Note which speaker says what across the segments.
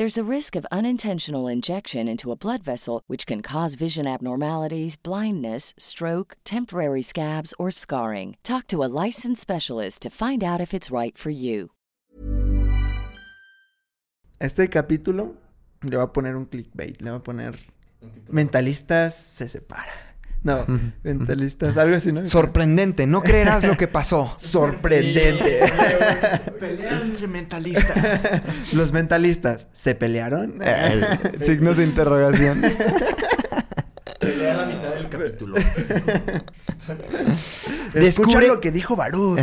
Speaker 1: There's a risk of unintentional injection into a blood vessel, which can cause vision abnormalities, blindness, stroke, temporary scabs, or scarring. Talk to a licensed specialist to find out if it's right for you.
Speaker 2: Este capítulo le va a poner un clickbait, le va a poner mentalistas se separa. No, mentalistas, algo así, ¿no?
Speaker 3: Sorprendente, no creerás lo que pasó.
Speaker 2: Sorprendente.
Speaker 3: Pelea entre mentalistas.
Speaker 2: Los mentalistas, ¿se pelearon?
Speaker 3: Signos de interrogación.
Speaker 4: Pelea la mitad del capítulo.
Speaker 2: Escucha lo que dijo Barú.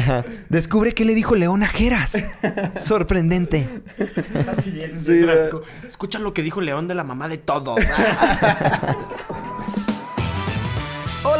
Speaker 3: Descubre qué le dijo León a Jeras. Sorprendente.
Speaker 4: Así bien,
Speaker 2: Sí.
Speaker 4: Escucha lo que dijo León de la mamá de todos.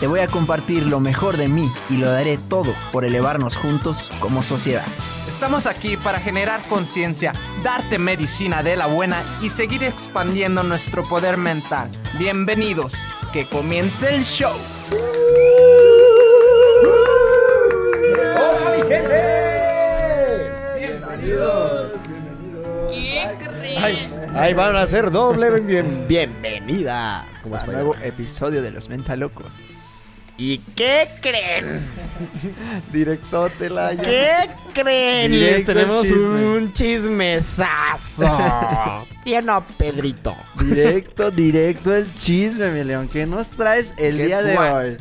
Speaker 3: Te voy a compartir lo mejor de mí y lo daré todo por elevarnos juntos como sociedad.
Speaker 5: Estamos aquí para generar conciencia, darte medicina de la buena y seguir expandiendo nuestro poder mental. Bienvenidos, que comience el show.
Speaker 4: ¡Hola, mi gente! ¡Bienvenidos! Ay, ahí van a ser doble bien, bienvenida. ¿Cómo es
Speaker 2: nuevo episodio de Los Mentalocos.
Speaker 5: ¿Y qué creen?
Speaker 2: Directote la
Speaker 5: ¿Qué creen? Les
Speaker 2: Directo el
Speaker 5: tenemos
Speaker 2: chisme.
Speaker 5: un chismesazo. ¿Sí o no, Pedrito?
Speaker 2: Directo, directo el chisme, mi león. ¿Qué nos traes el
Speaker 5: ¿Qué
Speaker 2: día
Speaker 5: es
Speaker 2: de
Speaker 5: what?
Speaker 2: hoy?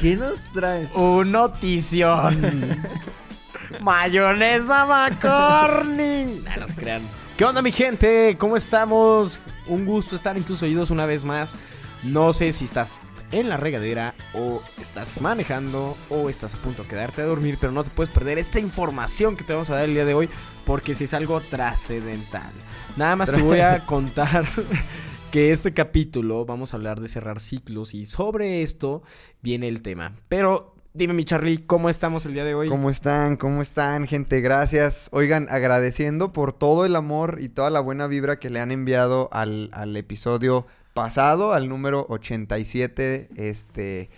Speaker 2: ¿Qué nos traes?
Speaker 5: Un notición. Mayonesa McCorning. No, no se crean. ¿Qué onda, mi gente? ¿Cómo estamos? Un gusto estar en tus oídos una vez más. No sé si estás en la regadera o estás manejando o estás a punto de quedarte a dormir, pero no te puedes perder esta información que te vamos a dar el día de hoy porque si es algo trascendental. Nada más te voy a contar que este capítulo vamos a hablar de cerrar ciclos y sobre esto viene el tema. Pero dime mi Charlie, ¿cómo estamos el día de hoy?
Speaker 3: ¿Cómo están? ¿Cómo están, gente? Gracias. Oigan, agradeciendo por todo el amor y toda la buena vibra que le han enviado al, al episodio pasado, al número 87. Este.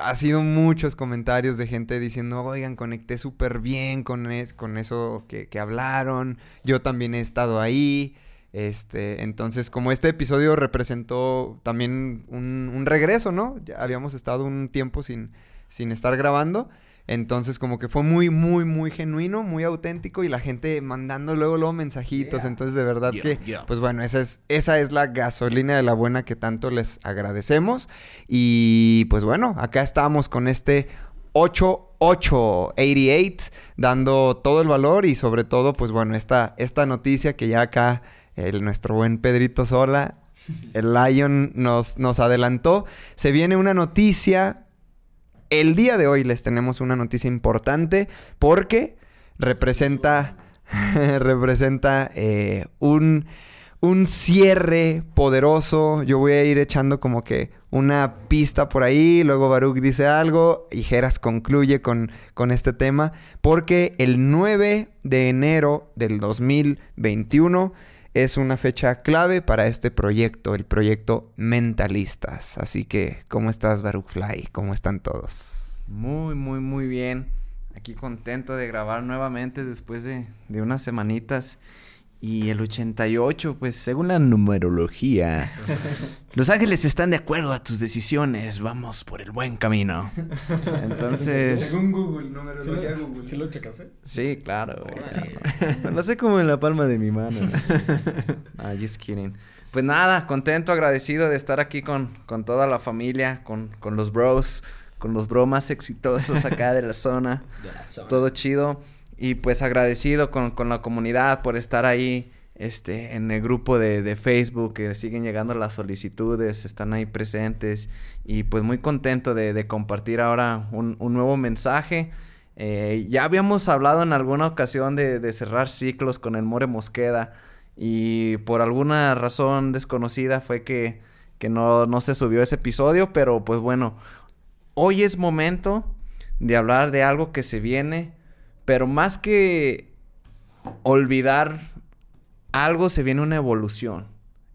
Speaker 3: Ha sido muchos comentarios de gente diciendo, oigan, conecté súper bien con, es- con eso que, que hablaron. Yo también he estado ahí. Este, entonces, como este episodio representó también un, un regreso, ¿no? Ya habíamos estado un tiempo sin, sin estar grabando. Entonces, como que fue muy, muy, muy genuino, muy auténtico y la gente mandando luego, luego mensajitos. Entonces, de verdad
Speaker 4: Yeah,
Speaker 3: que,
Speaker 4: yeah.
Speaker 3: pues bueno, esa es, esa es la gasolina de la buena que tanto les agradecemos. Y pues bueno, acá estamos con este 8888, dando todo el valor y sobre todo, pues bueno, esta, esta noticia que ya acá el, nuestro buen Pedrito Sola, el Lion, nos, nos adelantó. Se viene una noticia. El día de hoy les tenemos una noticia importante porque representa, representa eh, un, un cierre poderoso. Yo voy a ir echando como que una pista por ahí, luego Baruch dice algo y Geras concluye con, con este tema porque el 9 de enero del 2021 es una fecha clave para este proyecto, el proyecto Mentalistas. Así que, ¿cómo estás, Baruch Fly? ¿Cómo están todos?
Speaker 6: Muy, muy, muy bien. Aquí contento de grabar nuevamente después de, de unas semanitas. Y el 88, pues según la numerología, los ángeles están de acuerdo a tus decisiones. Vamos por el buen camino. Entonces.
Speaker 3: Según Google, numerología Google.
Speaker 5: ¿Sí lo checaste?
Speaker 6: Sí, claro. Lo sé como en la palma de mi mano. Just kidding. Pues nada, contento, agradecido de estar aquí con, con toda la familia, con, con los bros, con los bros más exitosos acá de la zona. Todo chido. Y pues agradecido con, con la comunidad por estar ahí este, en el grupo de, de, Facebook, que siguen llegando las solicitudes, están ahí presentes. Y pues muy contento de, de compartir ahora un, un nuevo mensaje. Eh, ya habíamos hablado en alguna ocasión de, de, cerrar ciclos con el More Mosqueda. Y por alguna razón desconocida fue que, que no, no se subió ese episodio. Pero pues bueno, hoy es momento de hablar de algo que se viene pero más que olvidar algo, se viene una evolución.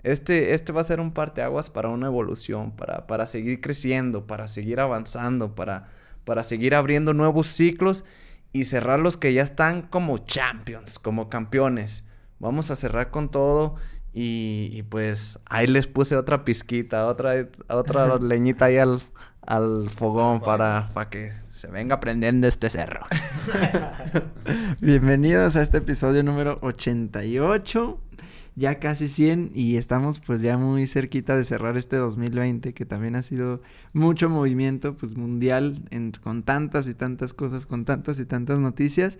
Speaker 6: Este, este va a ser un parteaguas para una evolución, para, para seguir creciendo, para seguir avanzando, para, para seguir abriendo nuevos ciclos y cerrar los que ya están como champions, como campeones. Vamos a cerrar con todo y, y pues ahí les puse otra pizquita, otra, otra leñita ahí al, al fogón para, para que se venga aprendiendo este cerro.
Speaker 2: Bienvenidos a este episodio número 88. Ya casi 100 y estamos pues ya muy cerquita de cerrar este 2020 que también ha sido mucho movimiento pues mundial en, con tantas y tantas cosas, con tantas y tantas noticias.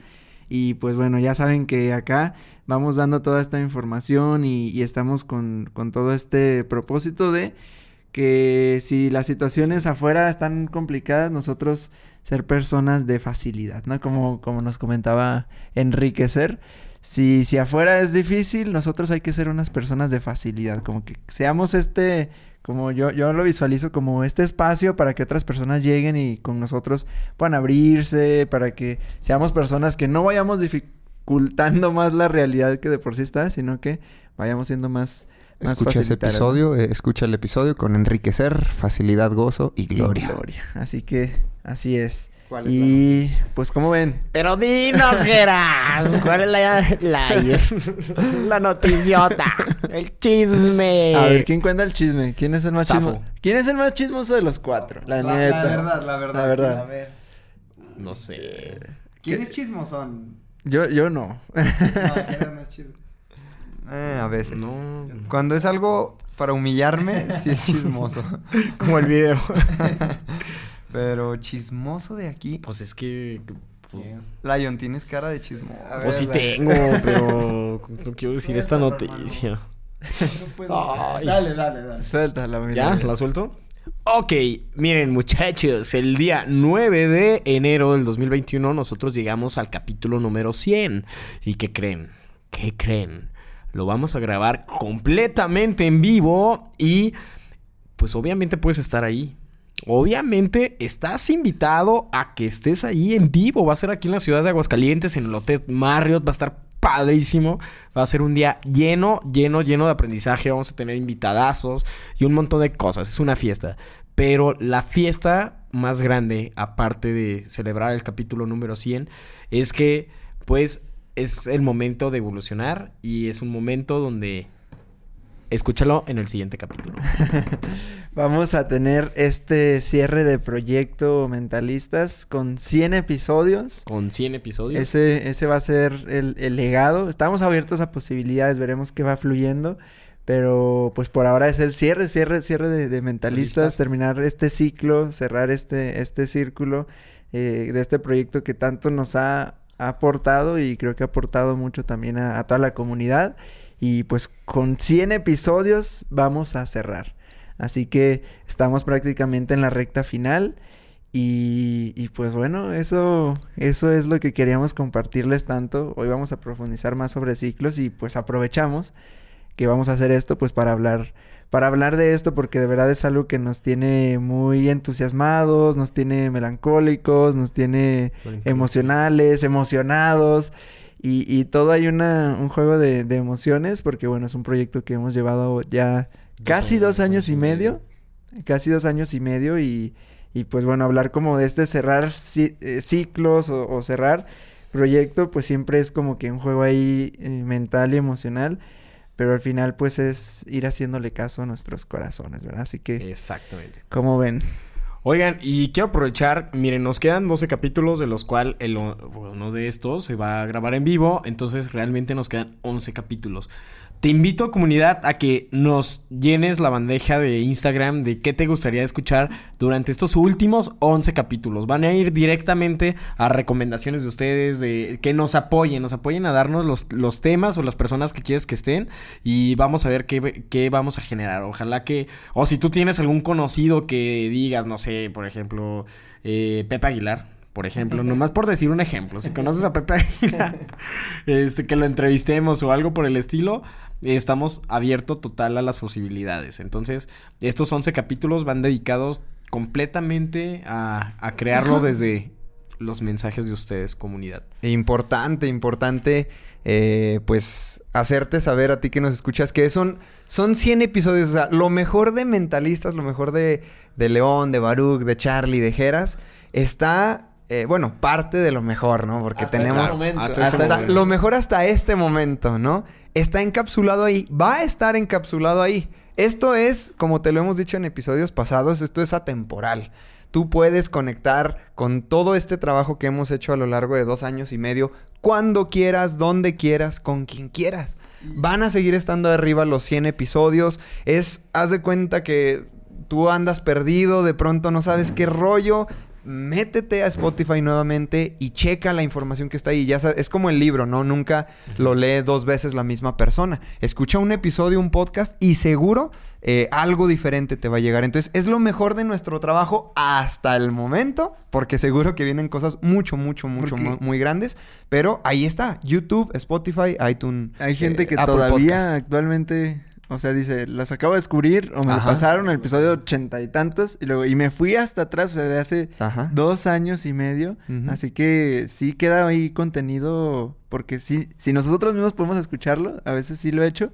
Speaker 2: Y pues bueno, ya saben que acá vamos dando toda esta información y, y estamos con, con todo este propósito de que si las situaciones afuera están complicadas, nosotros ser personas de facilidad, ¿no? Como, como nos comentaba Enriquecer. Si, si afuera es difícil, nosotros hay que ser unas personas de facilidad, como que seamos este, como yo, yo lo visualizo como este espacio para que otras personas lleguen y con nosotros puedan abrirse, para que seamos personas que no vayamos dificultando más la realidad que de por sí está, sino que vayamos siendo más,
Speaker 3: escucha ese episodio, eh, escucha el episodio con enriquecer, facilidad, gozo y gloria.
Speaker 2: Y gloria. Así que así es. ¿Cuál es y la... pues como ven.
Speaker 5: Pero dinos, Geras, ¿cuál es la, la, la noticiota? El chisme.
Speaker 2: A ver, ¿quién cuenta el chisme? ¿Quién es el más chismoso? ¿Quién es el más chismoso de los cuatro? La,
Speaker 3: la,
Speaker 2: neta.
Speaker 3: La verdad, la verdad.
Speaker 2: La verdad.
Speaker 3: A ver.
Speaker 5: No sé.
Speaker 3: ¿Quién es chismosón?
Speaker 2: Yo, yo no.
Speaker 3: no, ¿quién no es chismoso? Eh, a veces.
Speaker 5: No.
Speaker 3: Cuando es algo para humillarme, sí es chismoso.
Speaker 5: Como el video.
Speaker 3: Pero chismoso de aquí.
Speaker 5: Pues es que. Pues...
Speaker 3: Lion, tienes cara de chismoso.
Speaker 5: Pues sí tengo, pero no quiero decir esta noticia.
Speaker 3: No dale, dale, dale.
Speaker 2: Suéltala, mira.
Speaker 5: ¿Ya? ¿La suelto? Ok, miren muchachos, el día 9 de enero del 2021 nosotros llegamos al capítulo número 100. ¿Y qué creen? ¿Qué creen? Lo vamos a grabar completamente en vivo y pues obviamente puedes estar ahí. Obviamente estás invitado a que estés ahí en vivo. Va a ser aquí en la ciudad de Aguascalientes, en el Hotel Marriott. Va a estar padrísimo. Va a ser un día lleno, lleno, lleno de aprendizaje. Vamos a tener invitadazos y un montón de cosas. Es una fiesta. Pero la fiesta más grande, aparte de celebrar el capítulo número 100, es que pues es el momento de evolucionar y es un momento donde escúchalo en el siguiente capítulo.
Speaker 2: Vamos a tener este cierre de proyecto Mentalistas con 100 episodios.
Speaker 5: Con 100 episodios.
Speaker 2: Ese, ese va a ser el, el legado. Estamos abiertos a posibilidades, veremos qué va fluyendo. Pero pues por ahora es el cierre, cierre, cierre de, de mentalistas, ¿Listas? terminar este ciclo, cerrar este, este círculo eh, de este proyecto que tanto nos ha, ha, aportado y creo que ha aportado mucho también a, toda la comunidad. Y pues con 100 episodios vamos a cerrar. Así que estamos prácticamente en la recta final. Y, y, pues bueno, eso, eso es lo que queríamos compartirles tanto. Hoy vamos a profundizar más sobre ciclos y pues aprovechamos que vamos a hacer esto pues para hablar para hablar de esto porque de verdad es algo que nos tiene muy entusiasmados, nos tiene melancólicos, nos tiene emocionales, emocionados Y, y todo hay una, un juego de, de emociones porque bueno, es un proyecto que hemos llevado ya casi dos años y medio. Casi dos años y medio y, y pues bueno, hablar como de este cerrar eh, ciclos o, o cerrar proyecto, pues siempre es como que un juego ahí eh, mental y emocional. Pero al final pues es ir haciéndole caso a nuestros corazones, ¿verdad? Así que,
Speaker 5: Exactamente.
Speaker 2: ¿cómo ven?
Speaker 5: Oigan, y quiero aprovechar, miren, nos quedan 12 capítulos, de los cuales uno de estos se va a grabar en vivo, entonces realmente nos quedan 11 capítulos. Te invito, comunidad, a que nos llenes la bandeja de Instagram de qué te gustaría escuchar durante estos últimos 11 capítulos. Van a ir directamente a recomendaciones de ustedes, de que nos apoyen, nos apoyen a darnos los, los temas o las personas que quieres que estén y vamos a ver qué, qué vamos a generar. Ojalá que, o si tú tienes algún conocido que digas, no sé, por ejemplo, eh, Pepe Aguilar. Por ejemplo, nomás por decir un ejemplo, si conoces a Pepe Aguilar, este, que lo entrevistemos o algo por el estilo, estamos abiertos total a las posibilidades. Entonces, estos 11 capítulos van dedicados completamente a, a crearlo desde los mensajes de ustedes, comunidad.
Speaker 3: Importante, importante, eh, pues, hacerte saber a ti que nos escuchas que son, son 100 episodios. O sea, lo mejor de Mentalistas, lo mejor de, de León, de Baruch, de Charlie, de Jeras, está, eh, bueno, parte de lo mejor, ¿no? Porque
Speaker 2: Hasta
Speaker 3: tenemos...
Speaker 2: este momento.
Speaker 5: hasta este
Speaker 3: hasta-
Speaker 5: momento.
Speaker 3: lo mejor hasta este momento, ¿no? Está encapsulado ahí, va a estar encapsulado ahí. Esto es, como te lo hemos dicho en episodios pasados, esto es atemporal. Tú puedes conectar con todo este trabajo que hemos hecho a lo largo de dos años y medio, cuando quieras, donde quieras, con quien quieras. Van a seguir estando arriba los 100 episodios. Es, haz de cuenta que tú andas perdido, de pronto no sabes qué rollo. Métete a Spotify nuevamente y checa la información que está ahí. Ya sabes, es como el libro, ¿no? Nunca lo lee dos veces la misma persona. Escucha un episodio, un podcast y seguro eh, algo diferente te va a llegar. Entonces, es lo mejor de nuestro trabajo hasta el momento, porque seguro que vienen cosas mucho, mucho, mucho, muy grandes. Pero ahí está: YouTube, Spotify, iTunes.
Speaker 2: Hay gente
Speaker 3: eh,
Speaker 2: que
Speaker 3: Apple
Speaker 2: todavía
Speaker 3: Podcast.
Speaker 2: actualmente, o sea, dice, las acabo de descubrir o me lo pasaron el episodio ochenta y tantos y luego y me fui hasta atrás, o sea, de hace
Speaker 3: Ajá.
Speaker 2: dos años y medio, así que sí queda ahí contenido porque sí, si nosotros mismos podemos escucharlo, a veces sí lo he hecho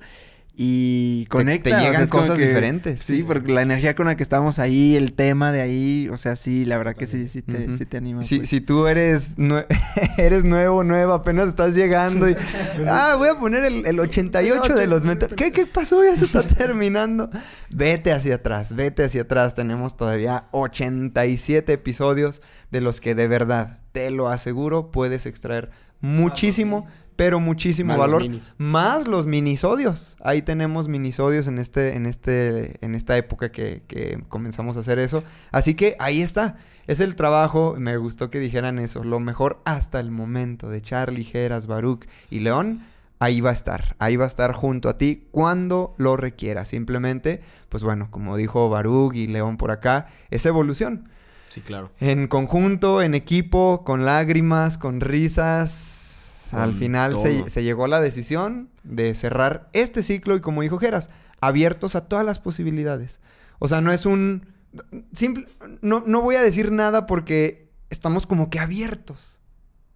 Speaker 2: y conecta,
Speaker 3: te llegan cosas
Speaker 2: que-
Speaker 3: diferentes,
Speaker 2: Sí, porque la energía con la que estamos ahí, el tema de ahí, o sea, sí, la verdad que sí, sí te, sí te anima.
Speaker 3: Si,
Speaker 2: pues.
Speaker 3: si tú eres, nue- eres nuevo, nueva, apenas estás llegando y... ah, voy a poner el, el 88 de los metas. ¿Qué, ¿Qué pasó? Ya se está terminando. Vete hacia atrás, vete hacia atrás. Tenemos todavía 87 episodios de los que de verdad, te lo aseguro, puedes extraer muchísimo, pero muchísimo
Speaker 5: Más los
Speaker 3: valor.
Speaker 5: minis.
Speaker 3: Más los minisodios. Ahí tenemos minisodios en este, en este, en esta época que, que comenzamos a hacer eso. Así que ahí está. Es el trabajo. Me gustó que dijeran eso. Lo mejor hasta el momento de Charlie, Geras, Baruch y León. Ahí va a estar. Ahí va a estar junto a ti cuando lo requiera. Simplemente, pues bueno, como dijo Baruch y León por acá, es evolución.
Speaker 5: Sí, claro.
Speaker 3: En conjunto, en equipo, con lágrimas, con risas.
Speaker 5: Con
Speaker 3: Al final se, llegó a la decisión de cerrar este ciclo y como dijo Geras, abiertos a todas las posibilidades. O sea, no es un... Simple, no, no voy a decir nada porque estamos como que abiertos.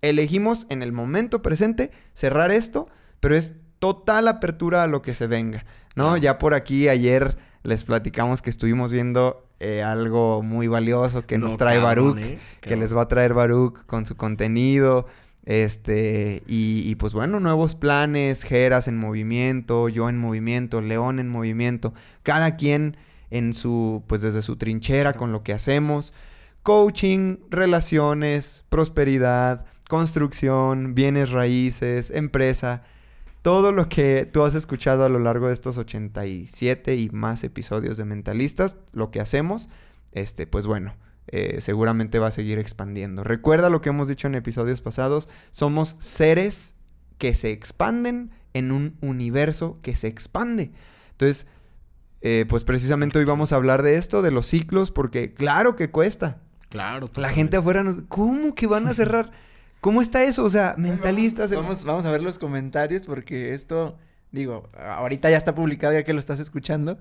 Speaker 3: Elegimos en el momento presente cerrar esto, pero es total apertura a lo que se venga. ¿No? Ya por aquí ayer les platicamos que estuvimos viendo eh, algo muy valioso que nos
Speaker 5: No,
Speaker 3: trae
Speaker 5: cabrón,
Speaker 3: Baruch,
Speaker 5: ¿eh?
Speaker 3: que les va a traer Baruch con su contenido. Este, y, y pues bueno, nuevos planes, Geras en movimiento, yo en movimiento, León en movimiento, cada quien en su, pues desde su trinchera con lo que hacemos. Coaching, relaciones, prosperidad, construcción, bienes raíces, empresa. Todo lo que tú has escuchado a lo largo de estos 87 y más episodios de Mentalistas, lo que hacemos, este, pues bueno, eh, seguramente va a seguir expandiendo. Recuerda lo que hemos dicho en episodios pasados, somos seres que se expanden en un universo que se expande. Entonces, eh, pues precisamente hoy vamos a hablar de esto, de los ciclos, porque claro que cuesta.
Speaker 5: Claro.
Speaker 3: La gente afuera nos... ¿Cómo que van a cerrar? ¿Cómo está eso? O sea, mentalistas... el-
Speaker 2: Vamos, vamos a ver los comentarios porque esto, digo, ahorita ya está publicado ya que lo estás escuchando,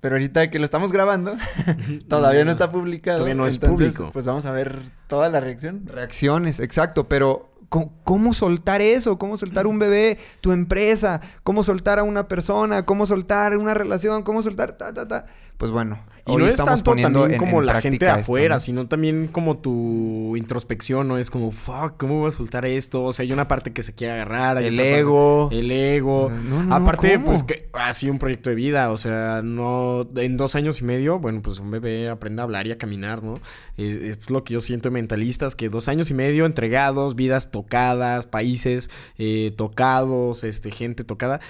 Speaker 2: pero ahorita que lo estamos grabando, todavía no está publicado.
Speaker 5: Todavía no es
Speaker 2: entonces,
Speaker 5: público.
Speaker 2: Pues vamos a ver toda la reacción.
Speaker 3: Reacciones, exacto, pero co- ¿cómo, soltar eso? ¿Cómo soltar un bebé, tu empresa? ¿Cómo soltar a una persona? ¿Cómo soltar una relación? ¿Cómo soltar ta, ta, ta? Pues bueno,
Speaker 5: Y
Speaker 3: hoy
Speaker 5: no es
Speaker 3: estamos
Speaker 5: tanto
Speaker 3: poniendo
Speaker 5: también
Speaker 3: en-
Speaker 5: como
Speaker 3: en
Speaker 5: la gente de
Speaker 3: práctica esto,
Speaker 5: afuera,
Speaker 3: ¿no?
Speaker 5: sino también como tu introspección, ¿no? Es como, fuck, ¿cómo voy a soltar esto? O sea, hay una parte que se quiere agarrar. hay
Speaker 3: El
Speaker 5: parte-
Speaker 3: ego.
Speaker 5: El ego.
Speaker 3: No, no, no,
Speaker 5: Aparte,
Speaker 3: ¿cómo?
Speaker 5: pues que ha sido un proyecto de vida. O sea, no. En dos años y medio, bueno, pues un bebé aprende a hablar y a caminar, ¿no? Es, es lo que yo siento en mentalistas, que dos años y medio entregados, vidas tocadas, países eh, tocados, este, gente tocada.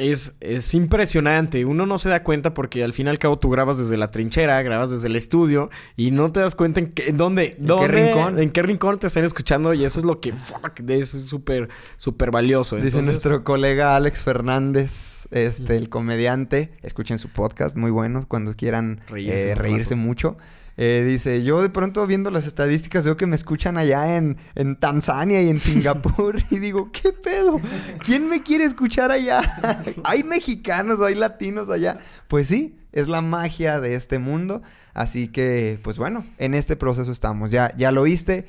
Speaker 5: Es, es impresionante. Uno no se da cuenta porque al fin y al cabo tú grabas desde la trinchera, grabas desde el estudio y no te das cuenta en, qué, en dónde,
Speaker 3: ¿En qué rincón?
Speaker 5: en qué rincón te están escuchando y eso es lo que, fuck, es súper, súper valioso.
Speaker 3: Dice
Speaker 5: Entonces,
Speaker 3: nuestro colega Alex Fernández, este, el comediante. Escuchen su podcast, muy bueno, cuando quieran
Speaker 5: Reírse
Speaker 3: eh, reírse mucho. Eh, dice, yo de pronto viendo las estadísticas veo que me escuchan allá en, en Tanzania y en Singapur y digo, ¿qué pedo? ¿Quién me quiere escuchar allá? ¿Hay mexicanos o hay latinos allá? Pues sí, es la magia de este mundo. Así que, pues bueno, en este proceso estamos. Ya, ya lo oíste.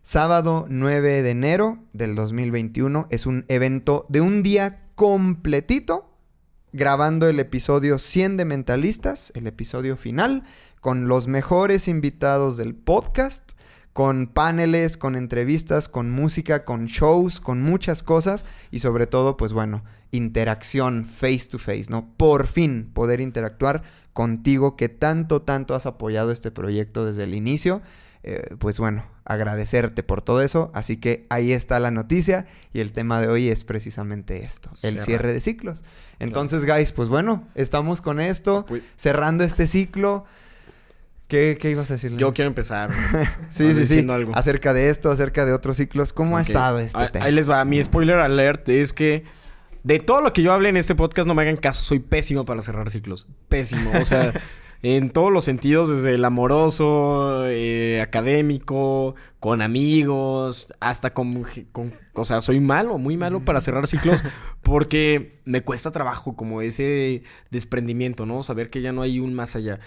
Speaker 3: Sábado 9 de enero del 2021 es un evento de un día completito grabando el episodio 100 de Mentalistas, el episodio final, con los mejores invitados del podcast, con paneles, con entrevistas, con música, con shows, con muchas cosas y sobre todo, pues bueno, interacción face to face, ¿no? Por fin poder interactuar contigo que tanto, tanto has apoyado este proyecto desde el inicio. Eh, pues bueno, agradecerte por todo eso. Así que ahí está la noticia y el tema de hoy es precisamente esto, el cierre de ciclos. Entonces, guys, pues bueno, estamos con esto, cerrando este ciclo. ¿Qué, qué ibas a decir?
Speaker 5: Yo quiero empezar.
Speaker 3: sí, sí, sí.
Speaker 5: algo.
Speaker 3: Acerca de esto, acerca de otros ciclos. ¿Cómo ha estado este tema?
Speaker 5: Ahí les va. Mi spoiler alert es que de todo lo que yo hablé en este podcast, no me hagan caso. Soy pésimo para cerrar ciclos. Pésimo. O sea, en todos los sentidos, desde el amoroso, eh, académico, con amigos, hasta con, con- O sea, soy malo, muy malo para cerrar ciclos porque me cuesta trabajo como ese desprendimiento, ¿no? Saber que ya no hay un más allá.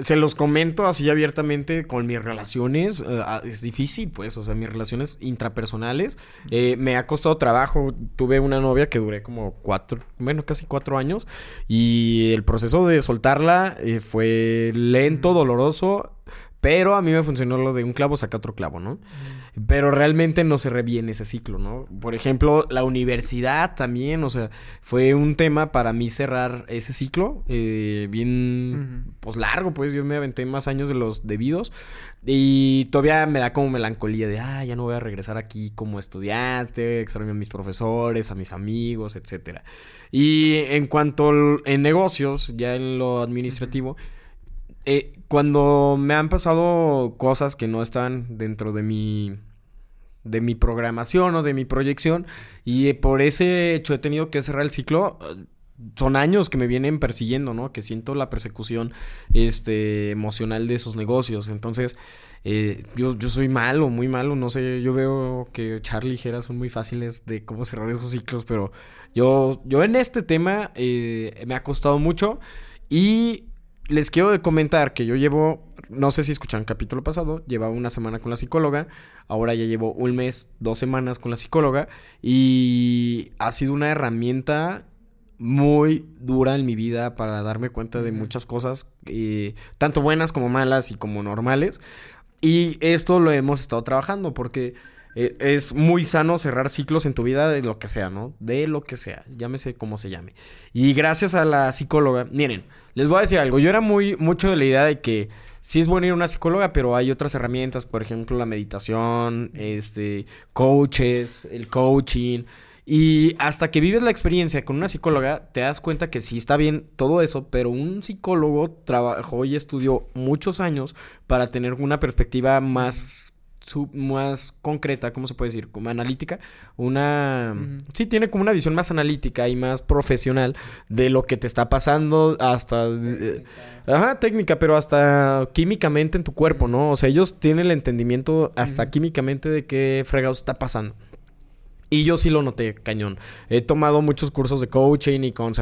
Speaker 5: Se los comento así abiertamente con mis relaciones. eh, ah, es difícil, pues. O sea, mis relaciones intrapersonales. eh, me ha costado trabajo. Tuve una novia que duré como cuatro, bueno, casi cuatro años. Y el proceso de soltarla eh, fue lento, doloroso. Pero a mí me funcionó lo de un clavo saca otro clavo, ¿no? Pero realmente no cerré bien ese ciclo, ¿no? Por ejemplo, la universidad también, o sea, fue un tema para mí cerrar ese ciclo, eh, bien, pues largo, pues yo me aventé más años de los debidos y todavía me da como melancolía de, ah, ya no voy a regresar aquí como estudiante, extraño a mis profesores, a mis amigos, etcétera. Y en cuanto en negocios, ya en lo administrativo, eh, cuando me han pasado cosas que no están dentro de mi de mi programación o de mi proyección y por ese hecho he tenido que cerrar el ciclo eh, son años que me vienen persiguiendo, ¿no? Que siento la persecución este emocional de esos negocios. Entonces, eh, yo, yo soy malo, muy malo, no sé, yo veo que Charlie y Jera son muy fáciles de cómo cerrar esos ciclos, pero yo, yo en este tema eh, me ha costado mucho y les quiero comentar que yo llevo, no sé si escuchan el capítulo pasado, llevaba una semana con la psicóloga, ahora ya llevo un mes, dos semanas con la psicóloga y ha sido una herramienta muy dura en mi vida para darme cuenta de muchas cosas, eh, tanto buenas como malas y como normales. Y esto lo hemos estado trabajando porque eh, es muy sano cerrar ciclos en tu vida de lo que sea, ¿no? De lo que sea, llámese como se llame. Y gracias a la psicóloga, miren, les voy a decir algo, yo era muy mucho de la idea de que sí es bueno ir a una psicóloga, pero hay otras herramientas, por ejemplo, la meditación, este, coaches, el coaching. Y hasta que vives la experiencia con una psicóloga, te das cuenta que sí está bien todo eso, pero un psicólogo trabajó y estudió muchos años para tener una perspectiva más, más concreta, ¿cómo se puede decir? Como analítica. Una... Sí, tiene como una visión más analítica y más profesional de lo que te está pasando hasta... eh, ajá, técnica, pero hasta químicamente en tu cuerpo, ¿no? O sea, ellos tienen el entendimiento hasta químicamente de qué fregados está pasando. Y yo sí lo noté, cañón. He tomado muchos cursos de coaching y con,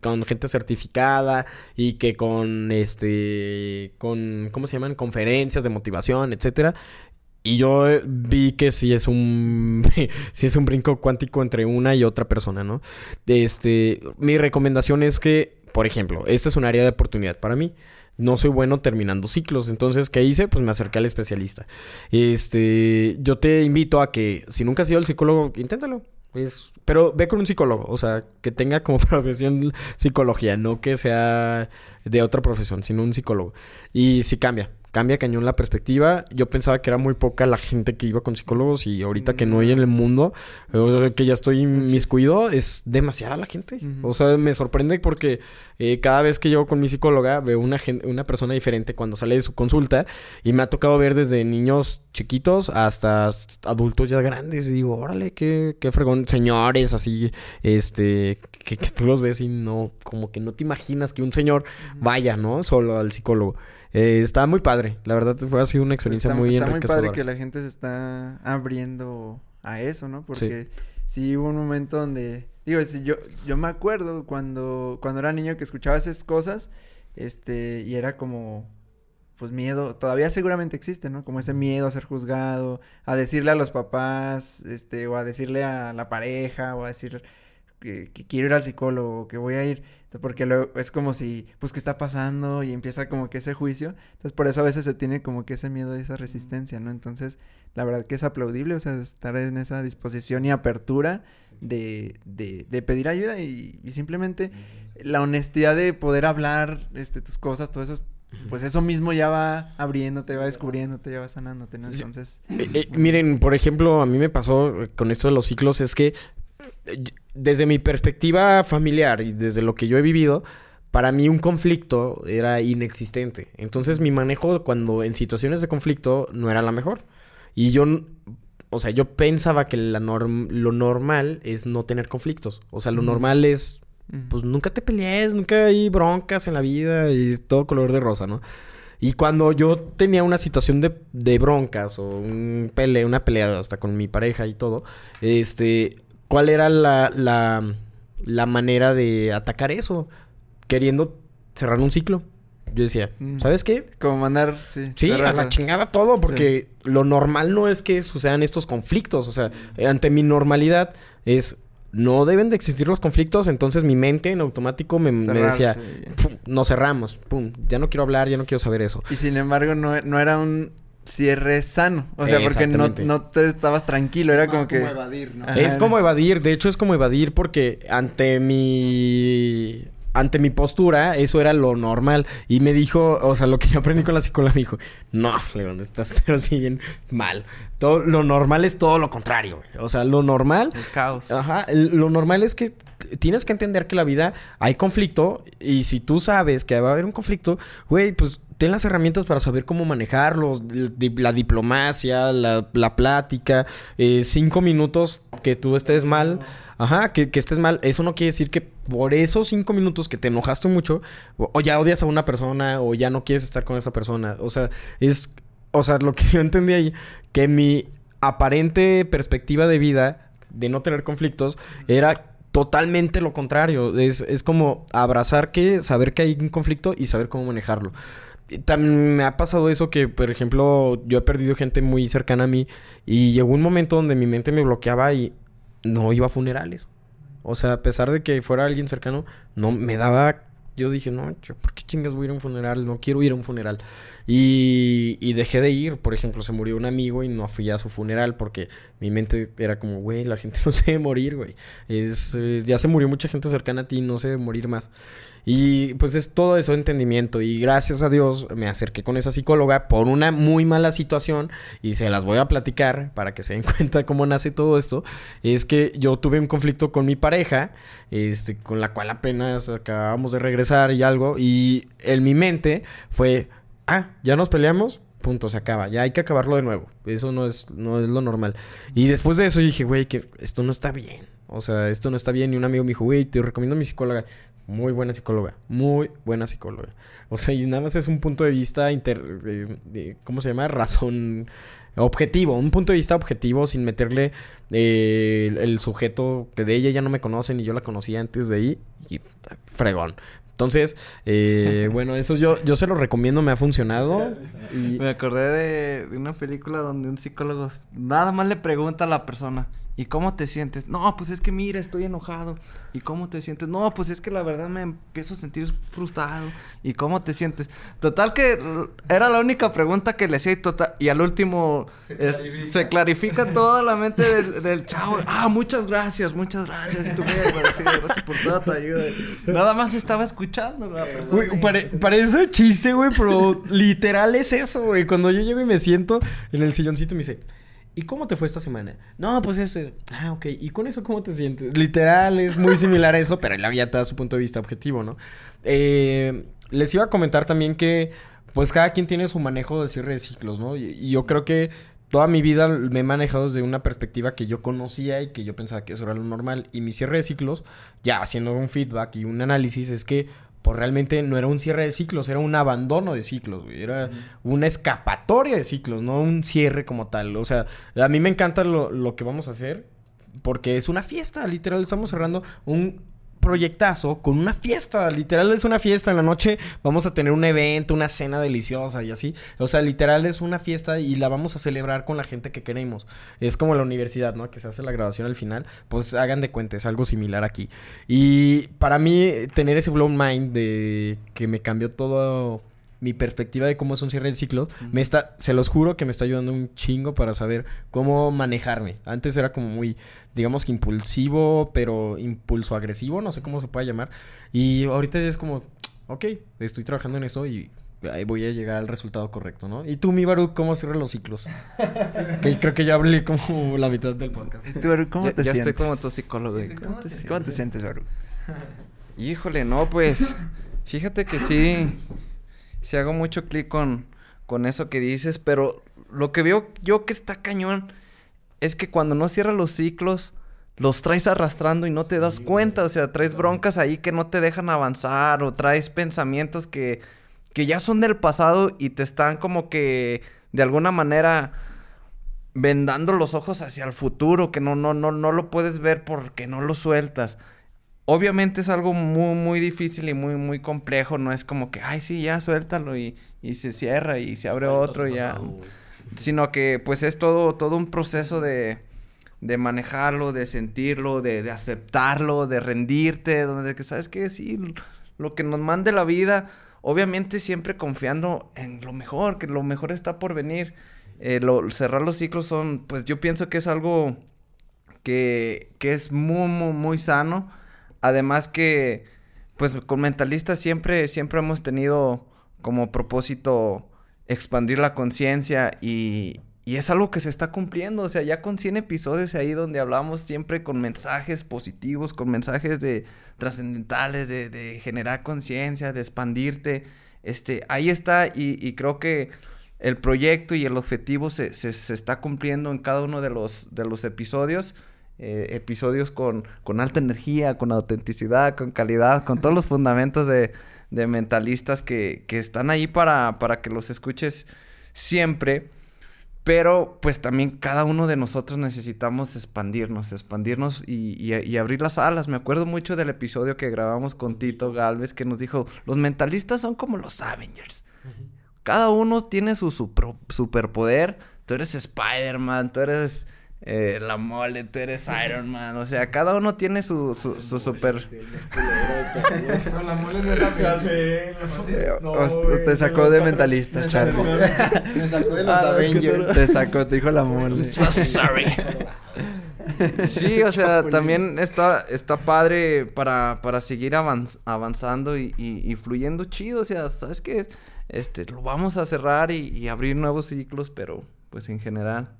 Speaker 5: con gente certificada y que con este con ¿cómo se llaman? conferencias de motivación, etcétera. Y yo eh, vi que sí es un sí es un brinco cuántico entre una y otra persona, ¿no? Este, mi recomendación es que, por ejemplo, esta es un área de oportunidad para mí. No soy bueno terminando ciclos, entonces ¿qué hice? Pues me acerqué al especialista. Este, yo te invito a que si nunca has ido al psicólogo, inténtalo. Es, pero ve con un psicólogo, o sea, que tenga como profesión psicología, no que sea de otra profesión, sino un psicólogo. Y si cambia, cambia cañón la perspectiva. Yo pensaba que era muy poca la gente que iba con psicólogos y ahorita que no hay en el mundo, o sea, que ya estoy miscuido, es demasiada la gente. O sea, me sorprende porque eh, cada vez que llego con mi psicóloga veo una, una persona diferente cuando sale de su consulta y me ha tocado ver desde niños chiquitos hasta adultos ya grandes y digo, órale, qué, qué fregón, señores así, este, que, que tú los ves y no, como que no te imaginas que un señor vaya, ¿no? Solo al psicólogo. Eh, está muy padre. La verdad fue así una experiencia
Speaker 2: está,
Speaker 5: muy
Speaker 2: está
Speaker 5: enriquecedora.
Speaker 2: muy padre que la gente se está abriendo a eso, ¿no? Porque sí, hubo un momento donde... Digo, si yo, yo me acuerdo cuando, cuando era niño que escuchaba esas cosas, este, y era como, pues miedo, todavía seguramente existe, ¿no? Como ese miedo a ser juzgado, a decirle a los papás, este, o a decirle a la pareja, o a decir que, que quiero ir al psicólogo, que voy a ir, porque luego es como si, pues, ¿qué está pasando? Y empieza como que ese juicio, entonces por eso a veces se tiene como que ese miedo y esa resistencia, ¿no? Entonces, la verdad que es aplaudible, o sea, estar en esa disposición y apertura de, de, de pedir ayuda y, y simplemente la honestidad de poder hablar, este, tus cosas, todo eso es pues eso mismo ya va abriéndote, va descubriéndote, ya va sanándote, ¿no? Entonces...
Speaker 5: Eh, eh, miren, por ejemplo, a mí me pasó con esto de los ciclos, es que eh, desde mi perspectiva familiar y desde lo que yo he vivido, para mí un conflicto era inexistente. Entonces mi manejo cuando en situaciones de conflicto no era la mejor. Y yo, o sea, yo pensaba que la norm lo normal es no tener conflictos. O sea, lo normal es pues nunca te pelees, nunca hay broncas en la vida y todo color de rosa, ¿no? Y cuando yo tenía una situación de, de broncas o un pele, una pelea hasta con mi pareja y todo, este, ¿cuál era la, la, la manera de atacar eso? Queriendo cerrar un ciclo. Yo decía,
Speaker 2: Mm.
Speaker 5: ¿sabes qué?
Speaker 2: Como mandar, sí.
Speaker 5: Sí, a la chingada todo, porque lo normal no es que sucedan estos conflictos. O sea, ante mi normalidad es no deben de existir los conflictos, entonces mi mente en automático me, me decía. "Pum, nos cerramos, pum, ya no quiero hablar, ya no quiero saber eso.
Speaker 2: Y sin embargo, no, no era un cierre sano. O sea, porque no, no te estabas tranquilo, era
Speaker 3: Más
Speaker 2: como que...
Speaker 3: evadir, ¿no?
Speaker 2: Ajá.
Speaker 5: Es como evadir, de hecho es como evadir porque ante mi ante mi postura eso era lo normal y me dijo, o sea, lo que yo aprendí con la psicóloga me dijo, "No, León, estás pero sí bien mal. Todo lo normal es todo lo contrario, güey. O sea, lo normal
Speaker 2: El caos.
Speaker 5: Ajá, lo normal es que tienes que entender que la vida hay conflicto y si tú sabes que va a haber un conflicto, güey, pues ten las herramientas para saber cómo manejarlos, la diplomacia, la, plática, eh, cinco minutos que tú estés mal, ajá, que, que estés mal, eso no quiere decir que por esos cinco minutos que te enojaste mucho, o, o ya odias a una persona o ya no quieres estar con esa persona, o sea, es, o sea, lo que yo entendí ahí, que mi aparente perspectiva de vida de no tener conflictos era totalmente lo contrario. Es, es como abrazar que, saber que hay un conflicto y saber cómo manejarlo. También me ha pasado eso que, por ejemplo, yo he perdido gente muy cercana a mí y llegó un momento donde mi mente me bloqueaba y no iba a funerales. O sea, a pesar de que fuera alguien cercano, no me daba... Yo dije, no, ¿por qué chingas voy a ir a un funeral? No quiero ir a un funeral. Y, y dejé de ir. Por ejemplo, se murió un amigo y no fui a su funeral porque mi mente era como, güey, la gente no se debe morir, güey. Es, eh, ya se murió mucha gente cercana a ti, no se debe morir más. Y pues es todo eso entendimiento. Y gracias a Dios me acerqué con esa psicóloga por una muy mala situación. Y se las voy a platicar para que se den cuenta cómo nace todo esto. Es que yo tuve un conflicto con mi pareja, este, con la cual apenas acabamos de regresar y algo. Y en mi mente fue, ah, ya nos peleamos. Punto, se acaba. Ya hay que acabarlo de nuevo. Eso no es, no es lo normal. Y después de eso dije, güey, que esto no está bien. O sea, esto no está bien. Y un amigo me dijo, güey, te recomiendo a mi psicóloga. Muy buena psicóloga. Muy buena psicóloga. O sea, y nada más es un punto de vista inter... de- de- ¿Cómo se llama? Razón... Objetivo. Un punto de vista objetivo sin meterle eh, el, el sujeto que de ella ya no me conocen y yo la conocía antes de ahí. Y fregón. Entonces, eh, bueno, eso yo, yo se lo recomiendo, me ha funcionado. Y...
Speaker 6: Me acordé de, de una película donde un psicólogo nada más le pregunta a la persona, ¿y cómo te sientes? No, pues es que mira, estoy enojado. ¿Y cómo te sientes? No, pues es que la verdad me empiezo a sentir frustrado. ¿Y cómo te sientes? Total que era la única pregunta que le hacía y, total, y al último es- se clarifica, toda la mente del, del chavo. Ah, muchas gracias, muchas gracias. Y tú agradecido, gracias por toda tu ayuda. Nada más estaba escuchando la persona.
Speaker 5: Güey, pare- parece chiste, güey, pero literal es eso, güey. Cuando yo llego y me siento en el silloncito me dice, ¿y cómo te fue esta semana? No, pues eso. Ah, ok. ¿Y con eso cómo te sientes? Literal es muy similar a eso, pero él ya te da su punto de vista objetivo, ¿no? Eh, les iba a comentar también que, pues cada quien tiene su manejo de cierre de ciclos, ¿no? Y, y yo creo que toda mi vida me he manejado desde una perspectiva que yo conocía y que yo pensaba que eso era lo normal. Y mi cierre de ciclos, ya haciendo un feedback y un análisis, es que pues realmente no era un cierre de ciclos, era un abandono de ciclos, güey. Era una escapatoria de ciclos, no un cierre como tal. O sea, a mí me encanta lo, lo que vamos a hacer porque es una fiesta, literal. Estamos cerrando un proyectazo con una fiesta. Literal es una fiesta. En la noche vamos a tener un evento, una cena deliciosa y así. O sea, literal es una fiesta y la vamos a celebrar con la gente que queremos. Es como la universidad, ¿no? Que se hace la graduación al final. Pues hagan de cuenta, es algo similar aquí. Y para mí, tener ese blown mind de que me cambió todo mi perspectiva de cómo es un cierre de ciclos, me está, se los juro que me está ayudando un chingo para saber cómo manejarme. Antes era como muy, digamos que impulsivo, pero impulso agresivo, no sé cómo se puede llamar. Y ahorita es como, ok, estoy trabajando en eso y ahí voy a llegar al resultado correcto, ¿no? Y tú, mi Baruch, ¿cómo cierras los ciclos? que creo que ya hablé como la mitad del podcast.
Speaker 2: ¿Y tú, Baru, cómo
Speaker 6: ya,
Speaker 2: te
Speaker 6: ya
Speaker 2: sientes?
Speaker 6: estoy como tu psicólogo.
Speaker 2: ¿Cómo te, cómo te sientes, Baru?
Speaker 6: Híjole, no, pues. Fíjate que sí. Sí hago mucho clic con, con eso que dices, pero lo que veo yo que está cañón es que cuando no cierras los ciclos, los traes arrastrando y no te das cuenta. O sea, traes broncas ahí que no te dejan avanzar o traes pensamientos que, que ya son del pasado y te están como que de alguna manera vendando los ojos hacia el futuro, que no, no, no, no lo puedes ver porque no lo sueltas. Obviamente es algo muy, muy difícil y muy, muy complejo. No es como que, ay, sí, ya suéltalo y, y se cierra y se abre otro y ya. Sino que, pues, es todo, todo un proceso de, de manejarlo, de sentirlo, de, de aceptarlo, de rendirte, donde que sabes que sí, lo que nos mande la vida, obviamente siempre confiando en lo mejor, que lo mejor está por venir. Eh, lo- cerrar los ciclos son, pues yo pienso que es algo que, que es muy, muy, muy sano. Además que, pues con mentalistas siempre, siempre hemos tenido como propósito expandir la conciencia y, y es algo que se está cumpliendo. O sea, ya con 100 episodios ahí donde hablamos siempre con mensajes positivos, con mensajes de trascendentales, de, de generar conciencia, de expandirte. Este, ahí está y, creo que el proyecto y el objetivo se, se, se está cumpliendo en cada uno de los, de los episodios. Eh, episodios con, con alta energía, con autenticidad, con calidad, con todos los fundamentos de, de mentalistas que, que están ahí para, para que los escuches siempre. Pero pues también cada uno de nosotros necesitamos expandirnos, expandirnos y, y- y abrir las alas. Me acuerdo mucho del episodio que grabamos con Tito Galvez que nos dijo, los mentalistas son como los Avengers. Cada uno tiene su supro- superpoder. Tú eres Spider-Man, tú eres eh, la mole, tú eres Iron Man. O sea, cada uno tiene su, su, su super...
Speaker 5: Con la mole no
Speaker 2: O- te sacó de mentalista, Charlie.
Speaker 4: Me sacó de los
Speaker 6: Ah, que
Speaker 4: Avengers.
Speaker 2: Te sacó, te dijo la mole.
Speaker 6: So sorry. Sí, o sea, también está, está padre para, para seguir avanz- avanzando y, y- y fluyendo chido. O sea, ¿sabes qué? Este, lo vamos a cerrar y, y abrir nuevos ciclos, pero pues en general.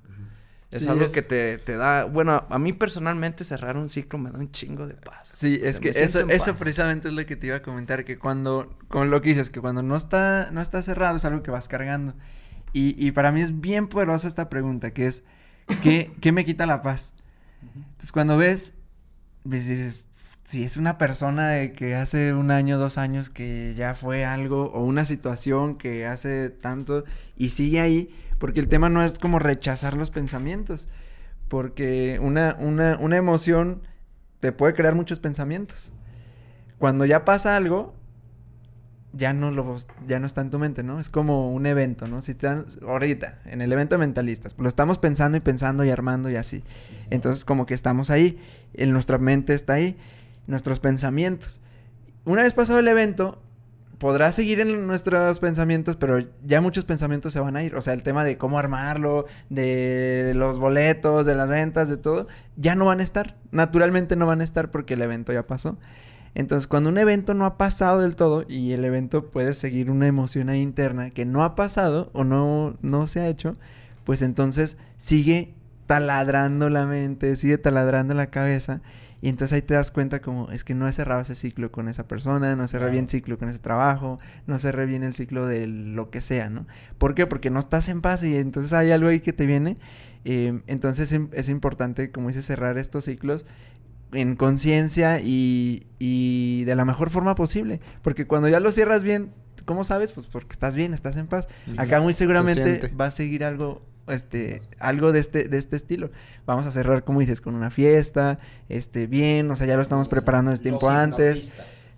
Speaker 6: Es
Speaker 2: Sí,
Speaker 6: algo
Speaker 2: es-
Speaker 6: que te, te da... Bueno, a mí personalmente cerrar un ciclo me da un chingo de paz.
Speaker 2: Sí,
Speaker 6: O sea,
Speaker 2: es que eso, eso precisamente es lo que te iba a comentar, que cuando, con lo que dices, que cuando no está, no está cerrado es algo que vas cargando. Y, y para mí es bien poderosa esta pregunta, que es, ¿qué, qué me quita la paz? Entonces cuando ves, pues dices, si es una persona de que hace un año, dos años que ya fue algo, o una situación que hace tanto y sigue ahí, porque el tema no es como rechazar los pensamientos, porque una, una, una emoción te puede crear muchos pensamientos. Cuando ya pasa algo, ya no lo ya no está en tu mente, ¿no? Es como un evento, ¿no? Si te dan ahorita en el evento de mentalistas, lo estamos pensando y pensando y armando y así. Entonces como que estamos ahí, en nuestra mente está ahí, nuestros pensamientos. Una vez pasado el evento, podrá seguir en nuestros pensamientos, pero ya muchos pensamientos se van a ir. O sea, el tema de cómo armarlo, de los boletos, de las ventas, de todo, ya no van a estar. Naturalmente no van a estar porque el evento ya pasó. Entonces, cuando un evento no ha pasado del todo y el evento puede seguir una emoción interna que no ha pasado o no, no se ha hecho, pues entonces sigue taladrando la mente, sigue taladrando la cabeza. Y entonces ahí te das cuenta como es que no he cerrado ese ciclo con esa persona, no cerré bien el ciclo con ese trabajo, no cerré bien el ciclo de lo que sea, ¿no? ¿Por qué? Porque no estás en paz y entonces hay algo ahí que te viene. Eh, entonces es importante, como dices, cerrar estos ciclos en conciencia y, y de la mejor forma posible. Porque cuando ya lo cierras bien, ¿cómo sabes? Pues porque estás bien, estás en paz. Acá muy seguramente va a seguir algo este algo de este de este estilo. Vamos a cerrar como dices con una fiesta, este bien, o sea, ya lo estamos preparando desde tiempo antes.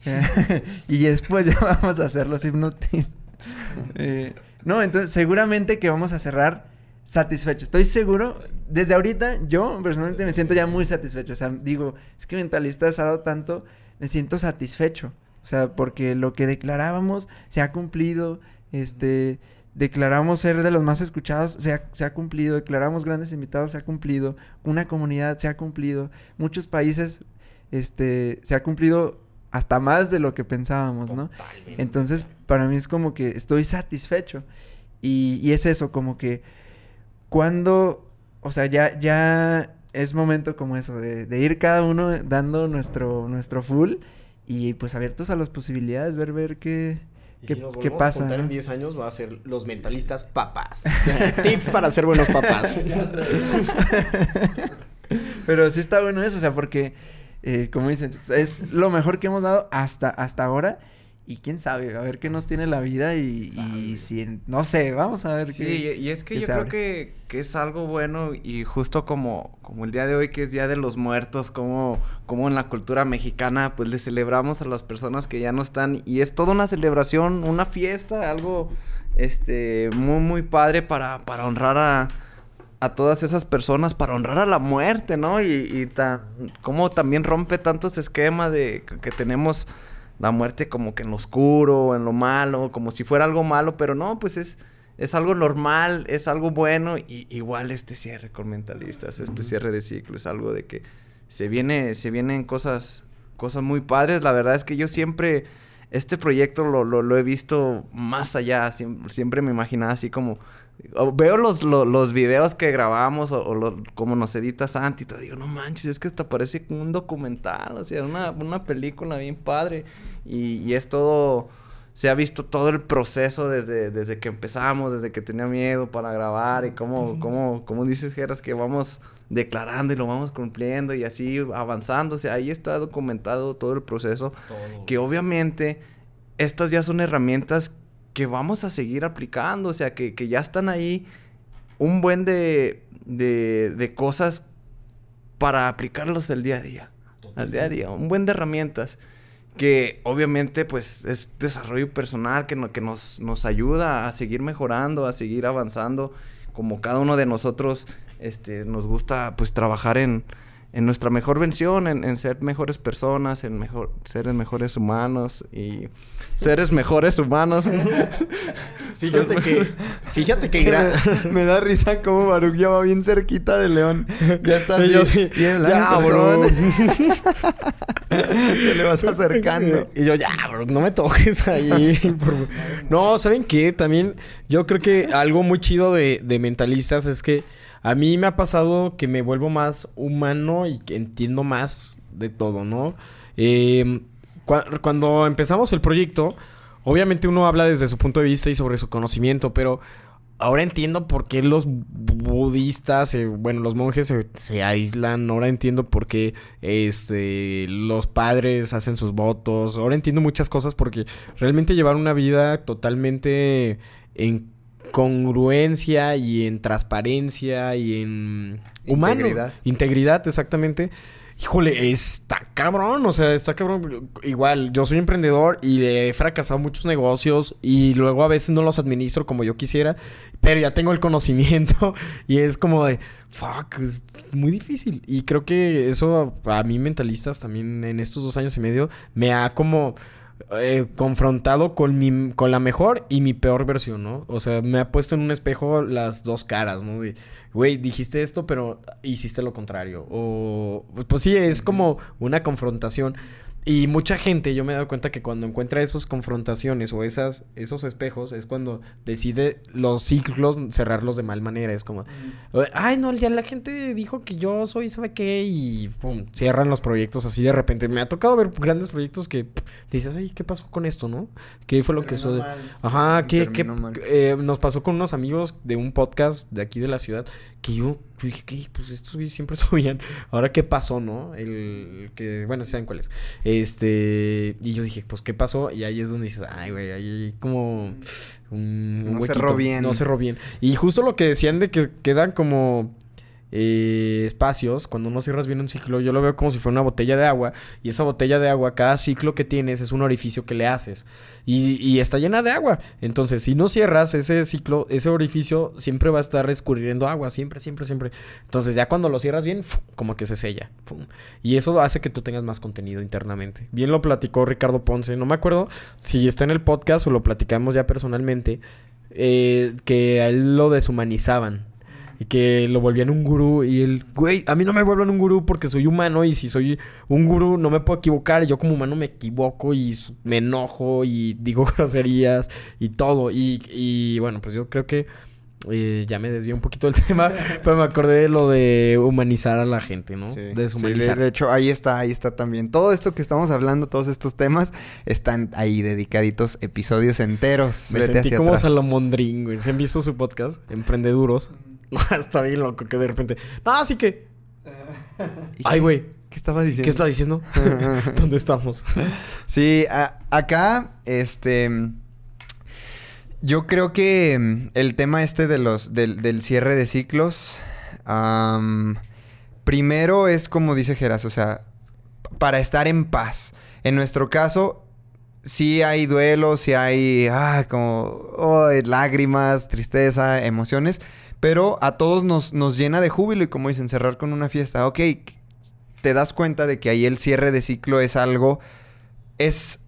Speaker 2: y después ya vamos a hacer los hipnotistas. Eh, no, entonces seguramente que vamos a cerrar satisfecho. Estoy seguro, desde ahorita yo personalmente me siento ya muy satisfecho. O sea, digo, es que Mentalistas ha dado tanto, me siento satisfecho. O sea, porque lo que declarábamos se ha cumplido, este, declaramos ser de los más escuchados, se ha, se ha cumplido, declaramos grandes invitados, se ha cumplido, una comunidad se ha cumplido, muchos países, este, se ha cumplido hasta más de lo que pensábamos, ¿no? Entonces, para mí es como que estoy satisfecho. Y, y es eso, como que cuando, o sea, ya, ya es momento como eso, de, de, ir cada uno dando nuestro, nuestro full y pues abiertos a las posibilidades, ver, ver qué, qué, si qué pasa.
Speaker 5: A en 10 años va a ser los mentalistas papás. Tips para ser buenos papás.
Speaker 2: Pero sí está bueno eso, o sea, porque, eh, como dicen, es lo mejor que hemos dado hasta, hasta ahora. Y quién sabe, a ver qué nos tiene la vida y, y si, no sé, vamos a ver
Speaker 6: sí, qué. Sí, y es que yo creo que, que, es algo bueno y justo como, como el día de hoy que es Día de los Muertos, como, como en la cultura mexicana, pues le celebramos a las personas que ya no están y es toda una celebración, una fiesta, algo este muy, muy padre para, para honrar a, a todas esas personas, para honrar a la muerte, ¿no? Y, y tan, como también rompe tantos esquemas de que tenemos la muerte como que en lo oscuro, en lo malo, como si fuera algo malo, pero no, pues es, es algo normal, es algo bueno, y igual este cierre con mentalistas, este cierre de ciclo, es algo de que se viene, se vienen cosas, cosas muy padres, la verdad es que yo siempre, este proyecto lo, lo, lo he visto más allá, siempre, siempre me imaginaba así como Veo los, los, los, videos que grabamos o, o como nos edita Santi y te digo, no manches, es que hasta parece como un documental, o sea, una, una película bien padre. Y, y, es todo, se ha visto todo el proceso desde, desde que empezamos, desde que tenía miedo para grabar y cómo, cómo, como dices, Geras, que vamos declarando y lo vamos cumpliendo y así avanzando. O sea, ahí está documentado todo el proceso. Todo. Que obviamente estas ya son herramientas que vamos a seguir aplicando, o sea, que, que ya están ahí un buen de, de, de, cosas para aplicarlos el día a día. Al día a día, un buen de herramientas que obviamente pues es desarrollo personal que, no, que nos, nos ayuda a seguir mejorando, a seguir avanzando, como cada uno de nosotros este, nos gusta pues trabajar en, en nuestra mejor versión, en, en, ser mejores personas, en mejor, ser mejores humanos y seres mejores humanos.
Speaker 5: fíjate que, fíjate que gra...
Speaker 3: me, me, da risa como Baruch ya va bien cerquita de León. Ya está yo sí. Ya, bro. Te le vas acercando.
Speaker 5: Y yo, ya, bro, no me toques ahí. no, ¿saben qué? También yo creo que algo muy chido de, de mentalistas es que a mí me ha pasado que me vuelvo más humano y que entiendo más de todo, ¿no? Cu cuando empezamos el proyecto, obviamente uno habla desde su punto de vista y sobre su conocimiento, pero ahora entiendo por qué los budistas, bueno, los monjes se, se, aíslan, ahora entiendo por qué este, los padres hacen sus votos, ahora entiendo muchas cosas porque realmente llevar una vida totalmente en congruencia y en transparencia y en humano. Integridad. Integridad, exactamente. Híjole, está cabrón, o sea, está cabrón. Igual, yo soy emprendedor y he fracasado muchos negocios y luego a veces no los administro como yo quisiera, pero ya tengo el conocimiento y es como de, fuck, es muy difícil. Y creo que eso a mí mentalistas también en estos dos años y medio me ha como eh, confrontado con mi con la mejor y mi peor versión, ¿no? O sea, me ha puesto en un espejo las dos caras, ¿no? Güey, dijiste esto, pero hiciste lo contrario. O pues sí, es como una confrontación. Y mucha gente, yo me he dado cuenta que cuando encuentra esas confrontaciones o esas, esos espejos, es cuando decide los ciclos cerrarlos de mal manera. Es como, ay, no, ya la gente dijo que yo soy, ¿sabe qué? Y pum, cierran los proyectos así de repente. Me ha tocado ver grandes proyectos que pff, dices, ay, ¿qué pasó con esto, no? ¿Qué fue lo que eso Ajá, ¿qué, qué eh, nos pasó con unos amigos de un podcast de aquí de la ciudad que yo yo dije, ¿qué? Pues estos güeyes siempre subían. Ahora, ¿qué pasó, no? El que, bueno, saben cuál es. Este, y yo dije, pues, ¿qué pasó? Y ahí es donde dices, ay, güey, ahí como un
Speaker 3: No
Speaker 5: huequito.
Speaker 3: cerró bien.
Speaker 5: No cerró bien. Y justo lo que decían de que quedan como eh, espacios, cuando no cierras bien un ciclo, yo lo veo como si fuera una botella de agua. Y esa botella de agua, cada ciclo que tienes es un orificio que le haces. Y, está llena de agua. Entonces, si no cierras ese ciclo, ese orificio siempre va a estar escurriendo agua. Siempre, siempre, siempre. Entonces, ya cuando lo cierras bien, como que se sella. Y eso hace que tú tengas más contenido internamente. Bien lo platicó Ricardo Ponce. No me acuerdo si está en el podcast o lo platicamos ya personalmente. eh, que a él lo deshumanizaban. Y que lo volvían un gurú. Y él, güey, a mí no me vuelvan un gurú porque soy humano. Y si soy un gurú, no me puedo equivocar. Yo como humano me equivoco y me enojo y digo groserías y todo. Y, y bueno, pues yo creo que eh, ya me desvié un poquito del tema. pero me acordé de lo de humanizar a la gente, ¿no?
Speaker 3: Sí. Sí,
Speaker 5: Deshumanizar.
Speaker 3: de, de hecho, ahí está, ahí está también. Todo esto que estamos hablando, todos estos temas, están ahí dedicaditos episodios enteros.
Speaker 5: Me
Speaker 3: Vete
Speaker 5: sentí como
Speaker 3: atrás.
Speaker 5: Salomondrín, güey. ¿Se han visto su podcast? Emprendeduros. Está bien loco que de repente... No, así que...
Speaker 3: ¿Y
Speaker 5: Ay, güey.
Speaker 3: ¿Qué estaba diciendo?
Speaker 5: ¿Qué está diciendo? ¿Dónde estamos?
Speaker 3: Sí, a- acá, este. Yo creo que mm, el tema este de los, del, del cierre de ciclos. primero es como dice Geras, o sea, para estar en paz. En nuestro caso, sí hay duelo, sí hay ah, como ay, lágrimas, tristeza, emociones. Pero a todos nos, nos llena de júbilo y como dicen, cerrar con una fiesta. Ok, te das cuenta de que ahí el cierre de ciclo es algo es,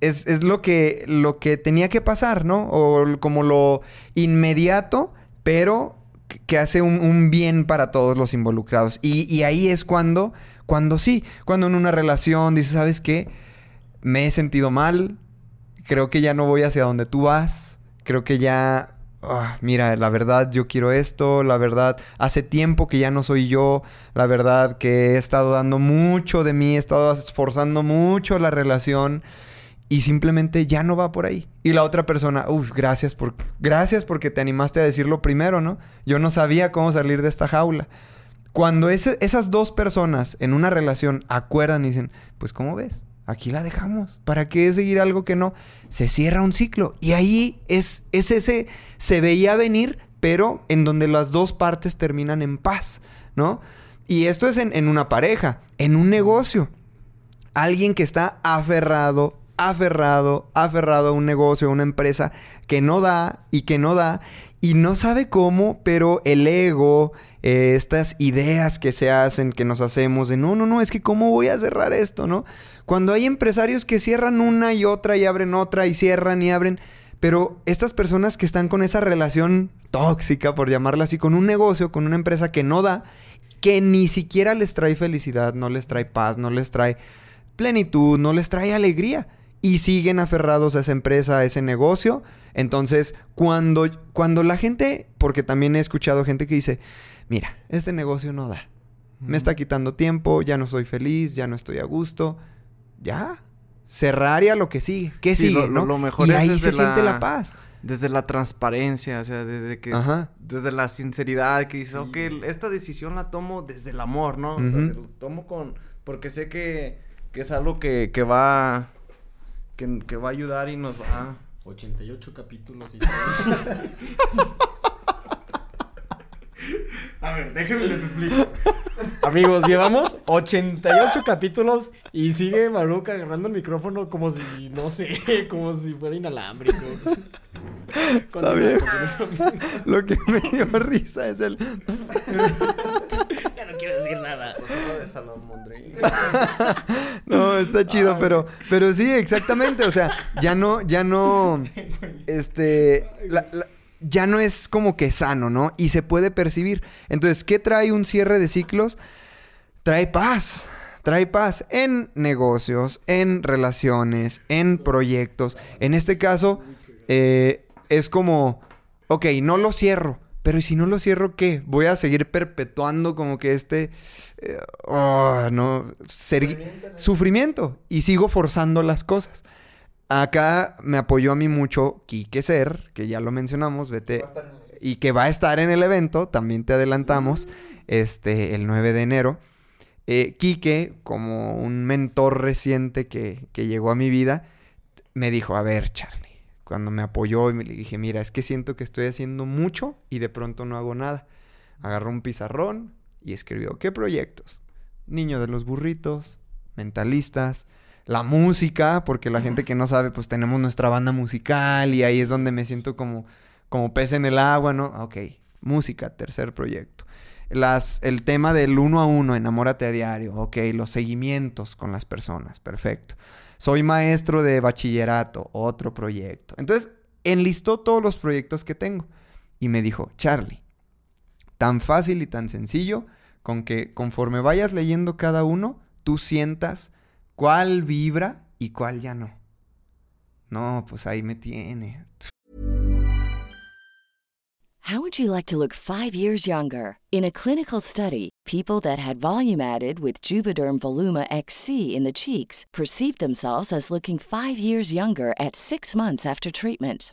Speaker 3: es, es lo, que, lo que tenía que pasar, ¿no? O como lo inmediato, pero que- hace un, un bien para todos los involucrados. Y, y ahí es cuando, cuando sí, cuando en una relación dices, ¿sabes qué? Me he sentido mal, creo que ya no voy hacia donde tú vas, creo que ya... ah, mira, la verdad yo quiero esto, la verdad hace tiempo que ya no soy yo, la verdad que he estado dando mucho de mí, he estado esforzando mucho la relación y simplemente ya no va por ahí. Y la otra persona, uff, gracias por gracias porque te animaste a decirlo primero, ¿no? Yo no sabía cómo salir de esta jaula. Cuando esas dos personas en una relación acuerdan y dicen, pues ¿cómo ves? Aquí la dejamos. ¿Para qué seguir algo que no? Se cierra un ciclo. Y ahí es, es ese, se veía venir, pero en donde las dos partes terminan en paz, ¿no? Y esto es en, en una pareja, en un negocio. Alguien que está aferrado, aferrado, aferrado a un negocio, a una empresa que no da y que no da y no sabe cómo, pero el ego, eh, estas ideas que se hacen, que nos hacemos de no, no, no, es que cómo voy a cerrar esto, ¿no? Cuando hay empresarios que cierran una y otra y abren otra y cierran y abren, pero estas personas que están con esa relación tóxica, por llamarla así, con un negocio, con una empresa que no da, que ni siquiera les trae felicidad, no les trae paz, no les trae plenitud, no les trae alegría. Y siguen aferrados a esa empresa, a ese negocio. Entonces, cuando, cuando la gente, porque también he escuchado gente que dice, mira, este negocio no da. Me está quitando tiempo, ya no soy feliz, ya no estoy a gusto. Ya. Cerrar y a lo que sigue. ¿Qué
Speaker 2: Sí,
Speaker 3: sigue?
Speaker 2: lo- lo-
Speaker 3: no?
Speaker 2: lo mejor
Speaker 3: y
Speaker 2: es
Speaker 3: ahí se siente
Speaker 2: la-
Speaker 3: paz.
Speaker 2: Desde la transparencia, o sea, desde que...
Speaker 3: Ajá.
Speaker 2: Desde la sinceridad, que dices, ok, esta decisión la tomo desde el amor, ¿no? Lo tomo con... Porque sé que, que es algo que, que va... Que, que va a ayudar y nos va...
Speaker 5: 88 capítulos y A ver, déjenme les explico. Amigos, llevamos 88 capítulos y sigue Maruca agarrando el micrófono como si, no sé, como si fuera inalámbrico.
Speaker 3: Está bien. Lo que me dio risa es el...
Speaker 5: Ya no quiero decir nada.
Speaker 6: de Salomondrín.
Speaker 3: No, está chido, pero, pero sí, exactamente. O sea, ya no, ya no. Este. la- la- ya no es como que sano, ¿no? Y se puede percibir. Entonces, ¿qué trae un cierre de ciclos? Trae paz. Trae paz en negocios, en relaciones, en proyectos. En este caso, eh, es como, ok, no lo cierro. Pero ¿y si no lo cierro, qué? Voy a seguir perpetuando como que este... eh, oh, no, sufrimiento. Y sigo forzando las cosas. Acá me apoyó a mí mucho Quique Ser, que ya lo mencionamos, vete. Y que va a estar en el evento, también te adelantamos, este, el 9 de enero. Eh, Quique, como un mentor reciente que, que llegó a mi vida, me dijo, a ver, Charlie, cuando me apoyó y me le dije, mira, es que siento que estoy haciendo mucho y de pronto no hago nada. Agarró un pizarrón y escribió, ¿qué proyectos? Niño de los burritos, mentalistas, la música, porque la gente que no sabe, pues tenemos nuestra banda musical y ahí es donde me siento como, como pez en el agua, ¿no? Ok, música, tercer proyecto. Las, el tema del uno a uno, enamórate a diario, ok, los seguimientos con las personas, perfecto. Soy maestro de bachillerato, otro proyecto. Entonces, enlistó todos los proyectos que tengo y me dijo, Charlie, tan fácil y tan sencillo, con que conforme vayas leyendo cada uno, tú sientas cuál vibra y cuál ya no. No, pues ahí me tiene.
Speaker 1: How would you like to look five years younger? In a clinical study, people that had volume added with Juvederm Voluma XC in the cheeks perceived themselves as looking five years younger at six months after treatment.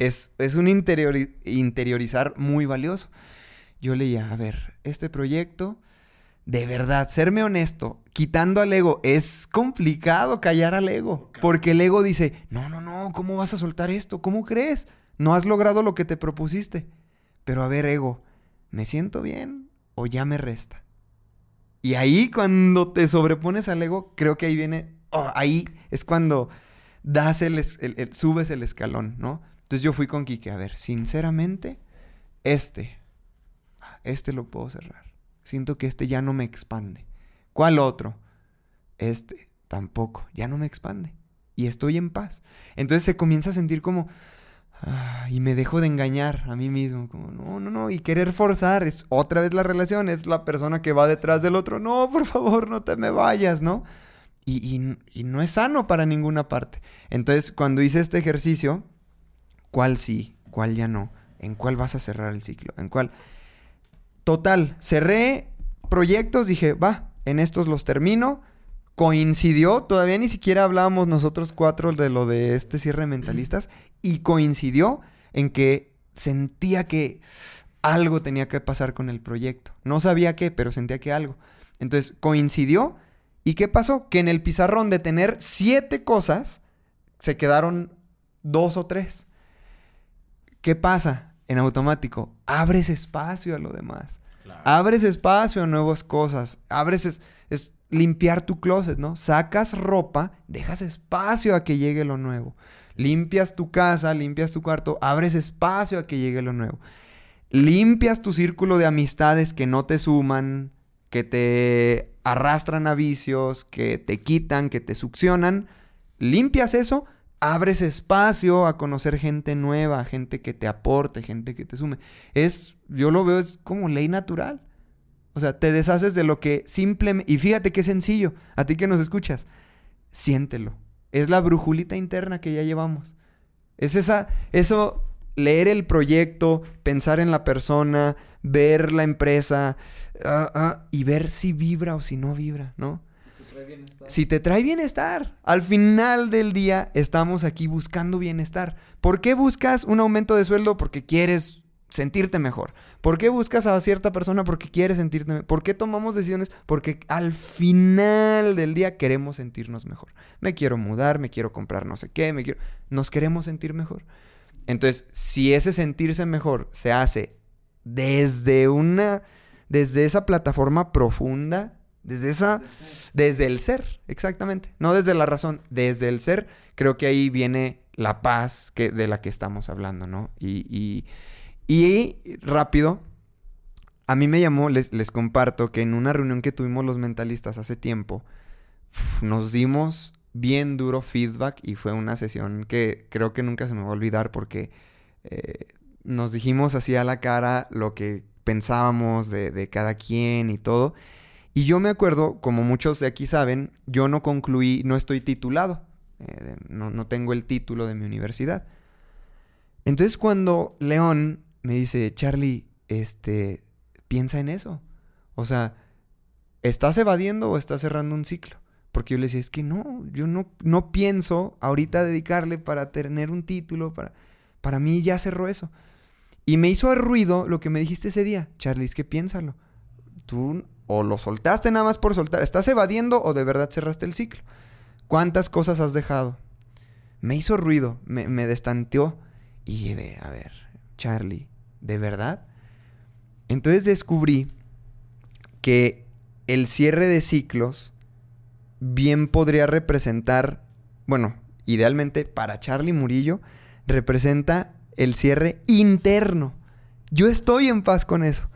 Speaker 3: Es, es un interiori- interiorizar muy valioso. Yo leía, a ver, este proyecto, de verdad, serme honesto, quitando al ego, es complicado callar al ego. Porque el ego dice, no, no, no, ¿cómo vas a soltar esto? ¿Cómo crees? No has logrado lo que te propusiste. Pero a ver, ego, ¿me siento bien o ya me resta? Y ahí cuando te sobrepones al ego, creo que ahí viene, oh, ahí es cuando das el, es- el- el- subes el escalón, ¿no? Entonces yo fui con Quique, a ver, sinceramente, este, este lo puedo cerrar. Siento que este ya no me expande. ¿Cuál otro? Este, tampoco, ya no me expande. Y estoy en paz. Entonces se comienza a sentir como, ah, y me dejo de engañar a mí mismo, como, no, no, no, y querer forzar, es otra vez la relación, es la persona que va detrás del otro, no, por favor, no te me vayas, ¿no? Y, y- y no es sano para ninguna parte. Entonces, cuando hice este ejercicio, ¿cuál sí, cuál ya no? ¿En cuál vas a cerrar el ciclo? ¿En cuál? Total, cerré proyectos, dije, va, en estos los termino. Coincidió, todavía ni siquiera hablábamos nosotros cuatro de lo de este cierre de mentalistas, y coincidió en que sentía que algo tenía que pasar con el proyecto. No sabía qué, pero sentía que algo. Entonces, coincidió. ¿Y qué pasó? Que en el pizarrón de tener siete cosas, se quedaron dos o tres. ¿Qué pasa? En automático, abres espacio a lo demás. Abres espacio a nuevas cosas. Abres es, es limpiar tu closet, ¿no? Sacas ropa, dejas espacio a que llegue lo nuevo. Limpias tu casa, limpias tu cuarto, abres espacio a que llegue lo nuevo. Limpias tu círculo de amistades que no te suman, que te arrastran a vicios, que te quitan, que te succionan. Limpias eso, abres espacio a conocer gente nueva, gente que te aporte, gente que te sume. Es, yo lo veo, es como ley natural. O sea, te deshaces de lo que simplemente... Y fíjate qué sencillo, a ti que nos escuchas, siéntelo. Es la brujulita interna que ya llevamos. Es esa, eso, leer el proyecto, pensar en la persona, ver la empresa ah, ah, y ver si vibra o si no vibra, ¿no? Si te trae bienestar. Al final del día estamos aquí buscando bienestar. ¿Por qué buscas un aumento de sueldo? Porque quieres sentirte mejor. ¿Por qué buscas a cierta persona? Porque quieres sentirte mejor. ¿Por qué tomamos decisiones? Porque al final del día queremos sentirnos mejor. Me quiero mudar, me quiero comprar no sé qué, me quiero... Nos queremos sentir mejor. Entonces, si ese sentirse mejor se hace desde una... Desde esa plataforma profunda, desde esa... Desde el ser, exactamente. No desde la razón, desde el ser, creo que ahí viene la paz que, de la que estamos hablando, ¿no? Y, y, y rápido, a mí me llamó, les, les, comparto que en una reunión que tuvimos los mentalistas hace tiempo, nos dimos bien duro feedback y fue una sesión que creo que nunca se me va a olvidar porque eh, nos dijimos así a la cara lo que pensábamos de, de cada quien y todo. Y yo me acuerdo, como muchos de aquí saben, yo no concluí, no estoy titulado, eh, no, no, tengo el título de mi universidad. Entonces cuando León me dice, Charlie, este, piensa en eso. O sea, ¿estás evadiendo o estás cerrando un ciclo? Porque yo le decía, es que no, yo no, no pienso ahorita dedicarle para tener un título, para, para mí ya cerró eso. Y me hizo ruido lo que me dijiste ese día, Charlie, es que piénsalo. Tú o lo soltaste nada más por soltar. ¿Estás evadiendo o de verdad cerraste el ciclo? ¿Cuántas cosas has dejado? Me hizo ruido, me, me destanteó. Y llevé, a ver, Charlie, ¿de verdad? Entonces descubrí que el cierre de ciclos bien podría representar, bueno, idealmente para Charlie Murillo, representa el cierre interno. Yo estoy en paz con eso.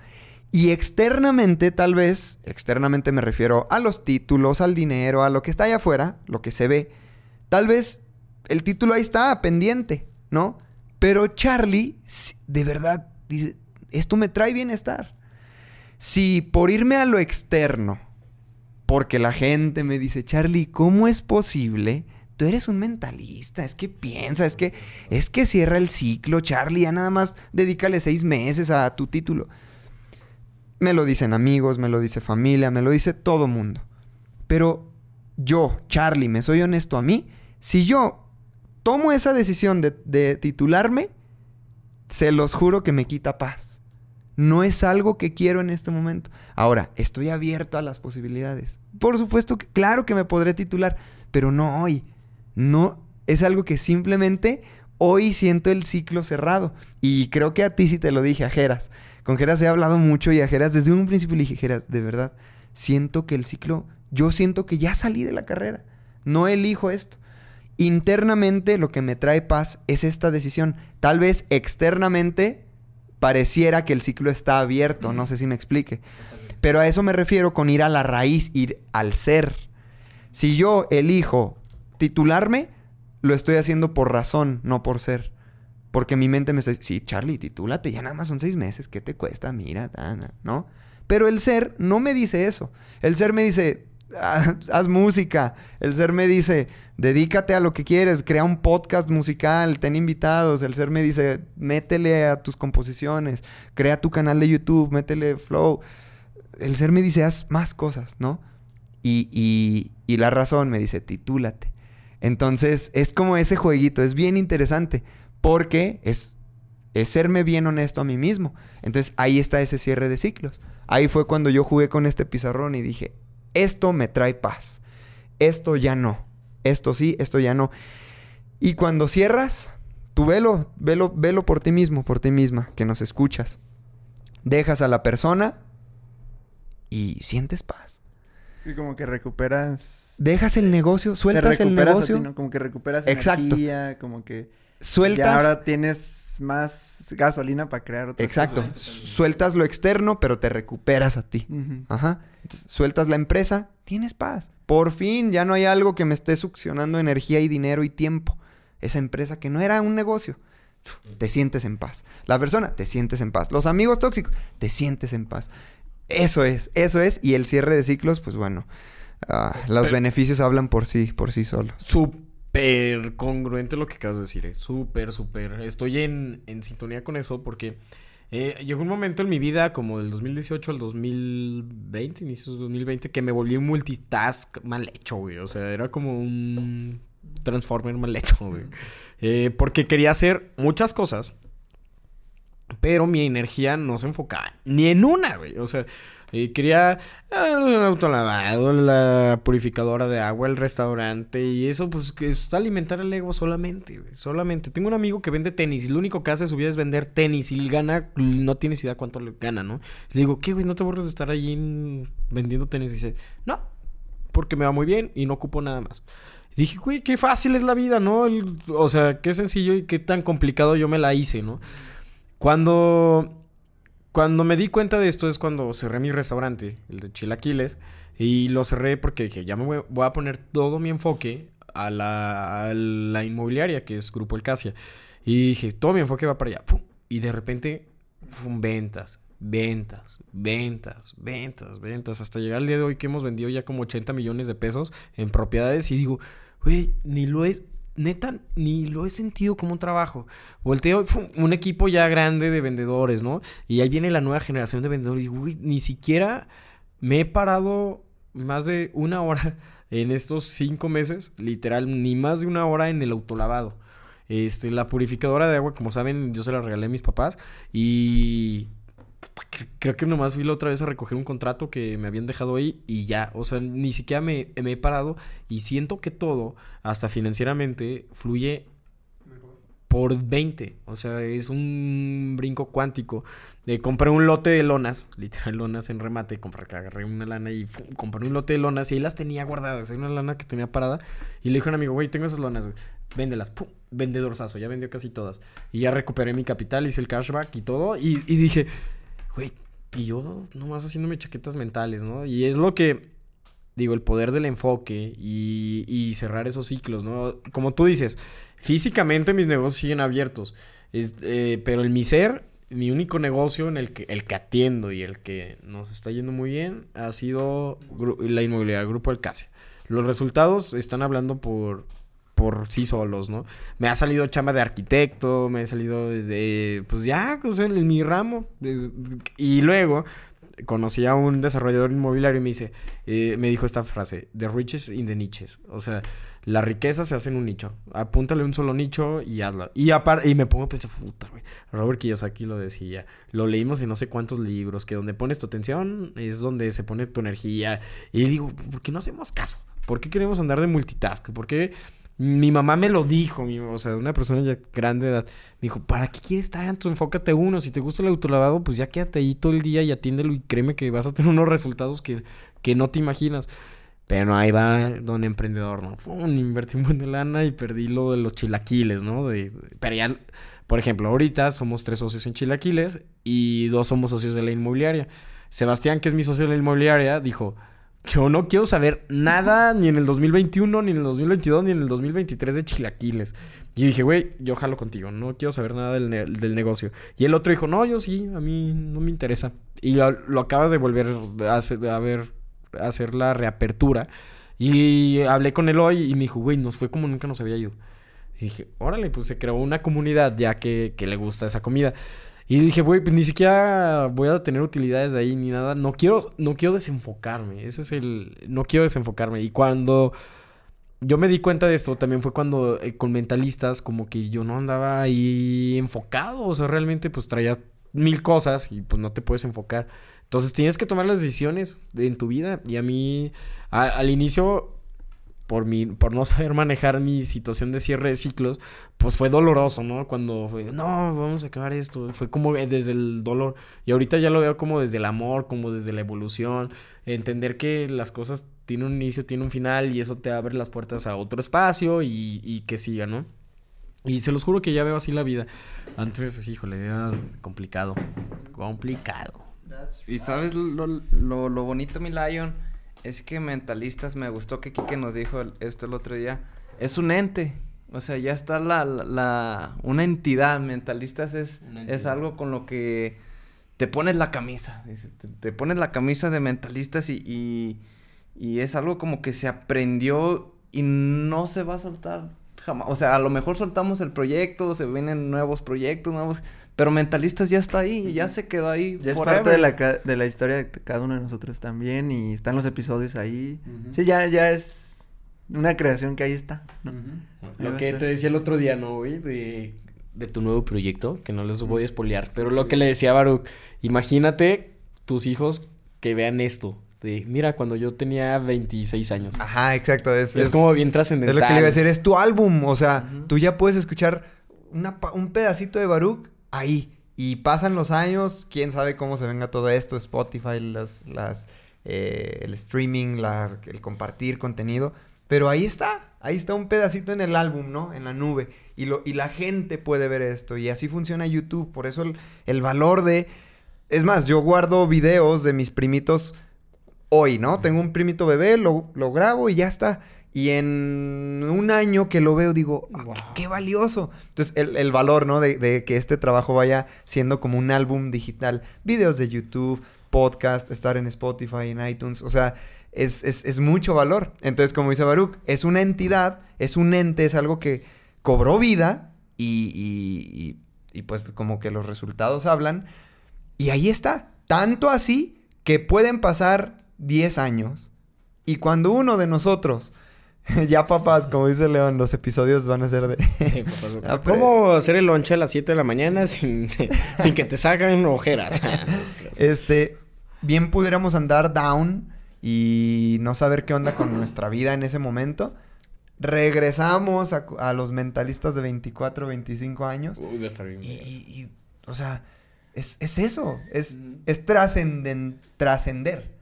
Speaker 3: Y externamente, tal vez, externamente me refiero a los títulos, al dinero, a lo que está allá afuera, lo que se ve. Tal vez el título ahí está, pendiente, ¿no? Pero Charlie, de verdad, dice, esto me trae bienestar. Si por irme a lo externo, porque la gente me dice, Charlie, ¿cómo es posible? Tú eres un mentalista, es que piensa, es que, es que cierra el ciclo, Charlie, ya nada más dedícale seis meses a tu título. Me lo dicen amigos, me lo dice familia, me lo dice todo mundo. Pero yo, Charlie, me soy honesto a mí, si yo tomo esa decisión de, de titularme, se los juro que me quita paz. No es algo que quiero en este momento. Ahora, estoy abierto a las posibilidades. Por supuesto que, claro que me podré titular, pero no hoy. No, es algo que simplemente hoy siento el ciclo cerrado. Y creo que a ti sí te lo dije, a Jeras. Con Geras he hablado mucho y a Geras desde un principio le dije, Geras, de verdad, siento que el ciclo, yo siento que ya salí de la carrera, no elijo esto. Internamente lo que me trae paz es esta decisión. Tal vez externamente pareciera que el ciclo está abierto, no sé si me explique. Pero a eso me refiero con ir a la raíz, ir al ser. Si yo elijo titularme, lo estoy haciendo por razón, no por ser. Porque mi mente me está diciendo, sí, Charlie, titúlate, ya nada más son seis meses, ¿qué te cuesta? Mira, ¿no? Pero el ser no me dice eso. El ser me dice, ah, haz música. El ser me dice, dedícate a lo que quieres, crea un podcast musical, ten invitados. El ser me dice, métele a tus composiciones, crea tu canal de YouTube, métele flow. El ser me dice, haz más cosas, ¿no? Y, y, y la razón me dice, titúlate. Entonces, es como ese jueguito, es bien interesante porque es, es serme bien honesto a mí mismo. Entonces ahí está ese cierre de ciclos. Ahí fue cuando yo jugué con este pizarrón y dije, esto me trae paz. Esto ya no. Esto sí, esto ya no. Y cuando cierras, tú velo, velo, velo por ti mismo, por ti misma, que nos escuchas. Dejas a la persona y sientes paz.
Speaker 2: Sí, como que recuperas.
Speaker 3: Dejas el negocio, sueltas el negocio.
Speaker 2: Ti, ¿no? Como que recuperas
Speaker 3: Exacto.
Speaker 2: energía, como que
Speaker 3: sueltas.
Speaker 2: Y ahora tienes más gasolina para crear otra
Speaker 3: Exacto. Sueltas lo externo, pero te recuperas a ti.
Speaker 2: Uh -huh.
Speaker 3: Ajá. Entonces, sueltas la empresa, tienes paz. Por fin ya no hay algo que me esté succionando energía y dinero y tiempo. esa empresa que no era un negocio, te sientes en paz. La persona, te sientes en paz. Los amigos tóxicos, te sientes en paz. Eso es, eso es. Y el cierre de ciclos, pues bueno, ah, los beneficios hablan por sí, por sí solos.
Speaker 5: Súper congruente lo que acabas de decir. eh. Súper, súper. Estoy en, en sintonía con eso porque eh, llegó un momento en mi vida, como del 2018 al 2020, inicios del 2020, que me volví un multitask mal hecho, güey. O sea, era como un Transformer mal hecho, güey. Eh, porque quería hacer muchas cosas, pero mi energía no se enfocaba ni en una, güey. O sea, eh, quería el autolavado, la purificadora de agua, el restaurante y eso, pues, que es alimentar el ego solamente. Solamente. Tengo un amigo que vende tenis y lo único que hace su vida es vender tenis y gana, no tienes idea cuánto le gana, ¿no? Le digo, ¿qué, güey? ¿No te aburres de estar allí en- vendiendo tenis? Y dice, no, porque me va muy bien y no ocupo nada más. Dije, güey, qué fácil es la vida, ¿no? O sea, qué sencillo y qué tan complicado yo me la hice, ¿no? Cuando, cuando me di cuenta de esto es cuando cerré mi restaurante, el de Chilaquiles, y lo cerré porque dije, ya me voy, a poner todo mi enfoque a la, inmobiliaria, que es Grupo El Casia. Y dije, todo mi enfoque va para allá. Y de repente, ventas, ventas, ventas, ventas, ventas, hasta llegar al día de hoy que hemos vendido ya como 80 millones de pesos en propiedades y digo, güey, ni lo es, neta, ni lo he sentido como un trabajo. Volteo, un equipo ya grande de vendedores, ¿no? Y ahí viene la nueva generación de vendedores y güey, ni siquiera me he parado más de una hora en estos cinco meses, literal, ni más de una hora en el autolavado. Este, la purificadora de agua, como saben, yo se la regalé a mis papás y creo que nomás fui la otra vez a recoger un contrato que me habían dejado ahí y ya, o sea, ni siquiera me, me he parado y siento que todo, hasta financieramente, fluye por 20, o sea, es un brinco cuántico. De compré un lote de lonas, literal lonas en remate, compré, agarré una lana y compré un lote de lonas y ahí las tenía guardadas, era una lana que tenía parada y le dije a un amigo, güey, tengo esas lonas, güey, véndelas, ¡pum! vendedorzazo, ya vendió casi todas. Y ya recuperé mi capital, hice el cashback y todo y dije, güey, y yo nomás haciéndome chaquetas mentales, ¿no? Y es lo que, digo, el poder del enfoque y, y cerrar esos ciclos, ¿no? Como tú dices, físicamente mis negocios siguen abiertos, es- eh, pero en mi ser, mi único negocio en el que, el que atiendo y el que nos está yendo muy bien ha sido la inmobiliaria, el Grupo Alcacia. Los resultados están hablando por, por sí solos, ¿no? Me ha salido chamba de arquitecto, me ha salido de, pues ya, sea, en mi ramo. Y luego conocí a un desarrollador inmobiliario y me dice, eh, me dijo esta frase, the riches in the niches. O sea, la riqueza se hace en un nicho. Apúntale un solo nicho y hazlo. Y aparte, y me pongo a pensar, puta, güey. Robert Kiyosaki lo decía. Lo leímos en no sé cuántos libros, que donde pones tu atención es donde se pone tu energía. Y digo, ¿por qué no hacemos caso? ¿Por qué queremos andar de multitask? ¿Por qué? Mi mamá me lo dijo, mi- o sea, una persona ya grande de edad. Me dijo, ¿para qué quieres tanto? Enfócate uno. Si te gusta el autolavado, pues ya quédate ahí todo el día y atiéndelo y créeme que vas a tener unos resultados que, que no te imaginas. Pero ahí va don emprendedor, ¿no? Fum, invertí un buen de lana y perdí lo de los chilaquiles, ¿no? De, pero ya, por ejemplo, ahorita somos tres socios en chilaquiles y dos somos socios de la inmobiliaria. Sebastián, que es mi socio de la inmobiliaria, dijo, yo no quiero saber nada ni en el 2021, ni en el 2022, ni en el 2023 de chilaquiles. Y dije, güey, yo jalo contigo, no quiero saber nada del, ne- del negocio. Y el otro dijo, no, yo sí, a mí no me interesa. Y lo, lo acaba de volver a hacer, a ver, a hacer la reapertura. Y hablé con él hoy y me dijo, güey, nos fue como nunca nos había ido. Y dije, órale, pues se creó una comunidad ya que, que le gusta esa comida. Y dije, güey, pues ni siquiera voy a tener utilidades de ahí ni nada. No quiero, no quiero desenfocarme. Ese es el. No quiero desenfocarme. Y cuando yo me di cuenta de esto, también fue cuando eh, con mentalistas, como que yo no andaba ahí enfocado. O sea, realmente, pues traía mil cosas y pues no te puedes enfocar. Entonces tienes que tomar las decisiones en tu vida. Y a mí, al inicio, por mi, por no saber manejar mi situación de cierre de ciclos, pues fue doloroso, ¿no? Cuando fue, no, vamos a acabar esto. Fue como eh, desde el dolor. Y ahorita ya lo veo como desde el amor, como desde la evolución. Entender que las cosas tienen un inicio, tienen un final y eso te abre las puertas a otro espacio y, y que siga, ¿no? Y se los juro que ya veo así la vida. Antes, híjole, era complicado. Complicado.
Speaker 6: Y sabes lo, lo, lo bonito, mi Lion, es que mentalistas me gustó que Kike nos dijo esto el otro día. Es un ente. O sea, ya está la, la, la- una entidad. Mentalistas es, es algo con lo que te pones la camisa. dice, Te, te pones la camisa de mentalistas y, y, y es algo como que se aprendió y no se va a soltar jamás. O sea, a lo mejor soltamos el proyecto, se vienen nuevos proyectos, nuevos... Pero mentalistas ya está ahí, ya se quedó ahí.
Speaker 2: Ya es parte de la, ca- de la historia de cada uno de nosotros también y están los episodios ahí. Sí, ya, ya es una creación que ahí está. ¿no? Ahí va
Speaker 5: Lo
Speaker 2: a
Speaker 5: que te decía el otro día, ¿no, güey? De, de tu nuevo proyecto, que no les voy a espolear. Pero lo que le decía a Baruch, imagínate tus hijos que vean esto. De, mira, cuando yo tenía 26 años.
Speaker 3: Ajá, exacto. Es,
Speaker 5: es,
Speaker 3: es-
Speaker 5: como bien
Speaker 3: es
Speaker 5: trascendental.
Speaker 3: lo que le iba a decir, es tu álbum. O sea, tú ya puedes escuchar una un pedacito de Baruch ahí. Y pasan los años, quién sabe cómo se venga todo esto, Spotify, las, las, eh, el streaming, el compartir contenido. Pero ahí está, ahí está un pedacito en el álbum, ¿no? En la nube. Y, lo, y la gente puede ver esto. Y así funciona YouTube. Por eso el, el valor de... Es más, yo guardo videos de mis primitos hoy, ¿no? Tengo un primito bebé, lo, lo grabo y ya está. Y en un año que lo veo digo, "Ah, qué, qué valioso. Entonces, el, el valor, ¿no? De, de que este trabajo vaya siendo como un álbum digital. Videos de YouTube, podcast, estar en Spotify, en iTunes. O sea, es, es- es mucho valor. Entonces, como dice Baruch, es una entidad, es un ente, es algo que cobró vida y, y- y- y, pues como que los resultados hablan. Y ahí está. Tanto así que pueden pasar 10 años. Y cuando uno de nosotros, ya papás, como dice León, los episodios van a ser de... Ah,
Speaker 5: ¿Cómo hacer el lonche a las 7 de la mañana sin, sin que te salgan ojeras?
Speaker 3: este, bien pudiéramos andar down y no saber qué onda con nuestra vida en ese momento. Regresamos a, los mentalistas de 24, 25 años.
Speaker 5: Uy, a estar bien.
Speaker 3: Y, y- y, o sea, es, es eso, es, trascender.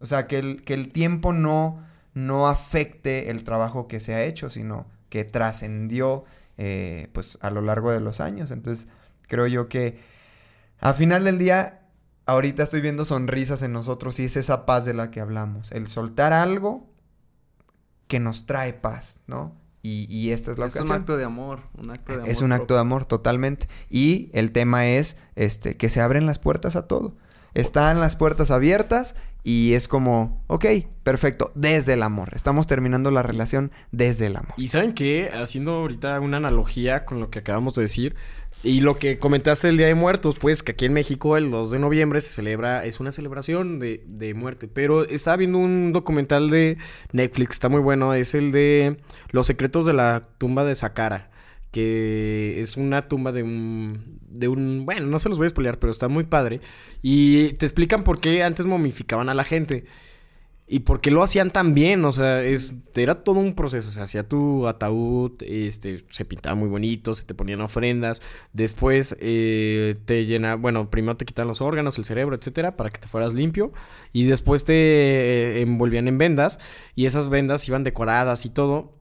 Speaker 3: O sea, que el, que el tiempo no, no afecte el trabajo que se ha hecho, sino que trascendió eh, pues a lo largo de los años. Entonces, creo yo que a final del día, ahorita estoy viendo sonrisas en nosotros y es esa paz de la que hablamos. El soltar algo que nos trae paz, ¿no? Y, y esta es la
Speaker 6: Es
Speaker 3: ocasión.
Speaker 6: un acto de amor, un acto de amor.
Speaker 3: Es un acto de amor, totalmente. Y el tema es este, que se abren las puertas a todo. Están las puertas abiertas y es como, ok, perfecto, desde el amor. Estamos terminando la relación desde el amor.
Speaker 5: Y saben qué, haciendo ahorita una analogía con lo que acabamos de decir y lo que comentaste del Día de Muertos, pues que aquí en México el 2 de noviembre se celebra, es una celebración de, de muerte, pero estaba viendo un documental de Netflix, está muy bueno, es el de Los secretos de la tumba de Saqqara, que es una tumba de un, de un, bueno, no se los voy a spoilear, pero está muy padre, y te explican por qué antes momificaban a la gente. ¿Y por qué lo hacían tan bien? O sea, es, era todo un proceso. Se hacía tu ataúd, este, se pintaba muy bonito, se te ponían ofrendas. Después eh, te llena, bueno, primero te quitan los órganos, el cerebro, etcétera, para que te fueras limpio. Y después te eh, envolvían en vendas. Y esas vendas iban decoradas y todo.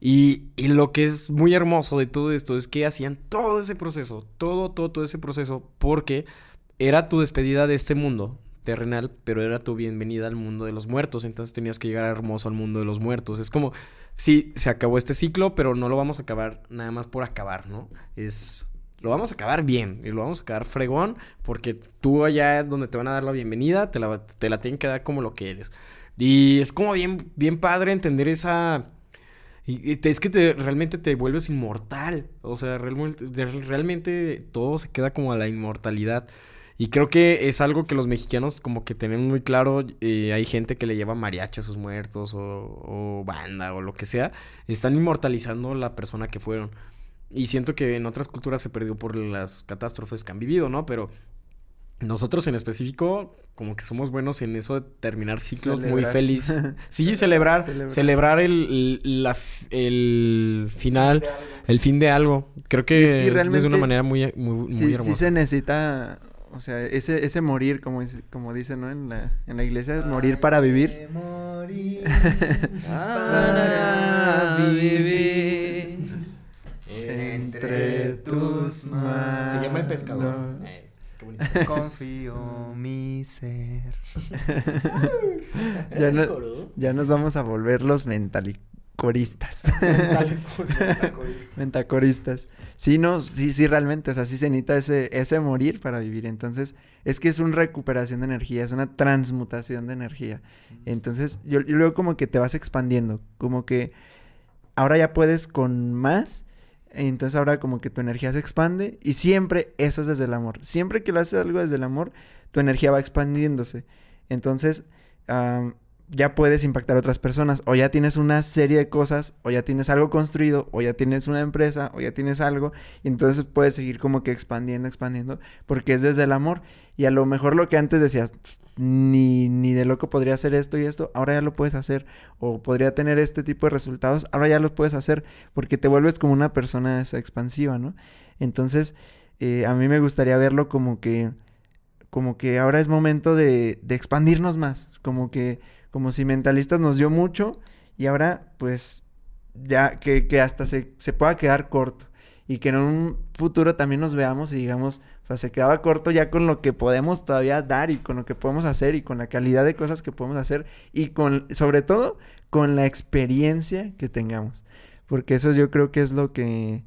Speaker 5: Y, y lo que es muy hermoso de todo esto es que hacían todo ese proceso, todo, todo, todo ese proceso, porque era tu despedida de este mundo terrenal, pero era tu bienvenida al mundo de los muertos, entonces tenías que llegar hermoso al mundo de los muertos. Es como, sí, se acabó este ciclo, pero no lo vamos a acabar nada más por acabar, ¿no? Es, lo vamos a acabar bien y lo vamos a acabar fregón, porque tú allá donde te van a dar la bienvenida, te la, te la tienen que dar como lo que eres. Y es como bien, bien padre entender esa... Y, es que te, realmente te vuelves inmortal. O sea, realmente, todo se queda como a la inmortalidad. Y creo que es algo que los mexicanos como que tenemos muy claro. eh, hay gente que le lleva mariachi a sus muertos o, o banda o lo que sea. Están inmortalizando la persona que fueron. Y siento que en otras culturas se perdió por las catástrofes que han vivido, ¿no? Pero nosotros en específico como que somos buenos en eso de terminar ciclos muy feliz. Sí, celebrar,
Speaker 2: Celebrar.
Speaker 5: celebrar, el, el- la el final, el fin de algo. Creo que,
Speaker 2: es que
Speaker 5: es de una manera muy, muy, muy
Speaker 2: Sí, sí
Speaker 5: hermosa.
Speaker 2: se necesita, o sea, ese, ese morir, como, es- como dicen, ¿no? En la, en la iglesia, es morir para vivir.
Speaker 6: Para vivir
Speaker 2: entre tus manos.
Speaker 5: Se llama El Pescador. Bonito.
Speaker 3: Confío mi ser.
Speaker 2: Ya, no- ya nos vamos a volver los mentalicosos. Mentacoristas. Mentacoristas. Sí, no, sí, sí, realmente. O sea, sí se necesita ese, ese morir para vivir. Entonces, es que es una recuperación de energía, es una transmutación de energía. Entonces, yo, yo luego como que te vas expandiendo. Como que ahora ya puedes con más. Entonces ahora como que tu energía se expande. Y siempre eso es desde el amor. Siempre que lo haces algo desde el amor, tu energía va expandiéndose. Entonces, am, ya puedes impactar a otras personas. O ya tienes una serie de cosas, o ya tienes algo construido, o ya tienes una empresa, o ya tienes algo. Y entonces puedes seguir como que expandiendo, expandiendo, porque es desde el amor. Y a lo mejor lo que antes decías, ni, ni de loco podría hacer esto y esto, ahora ya lo puedes hacer. O podría tener este tipo de resultados, ahora ya lo puedes hacer, porque te vuelves como una persona expansiva, ¿no? Entonces, eh, a mí me gustaría verlo como que como que ahora es momento de, de expandirnos más, como que, como si mentalistas nos dio mucho y ahora pues ya que, que hasta se, se pueda quedar corto y que en un futuro también nos veamos y digamos, o sea, se quedaba corto ya con lo que podemos todavía dar y con lo que podemos hacer y con la calidad de cosas que podemos hacer y con, sobre todo, con la experiencia que tengamos, porque eso yo creo que es lo que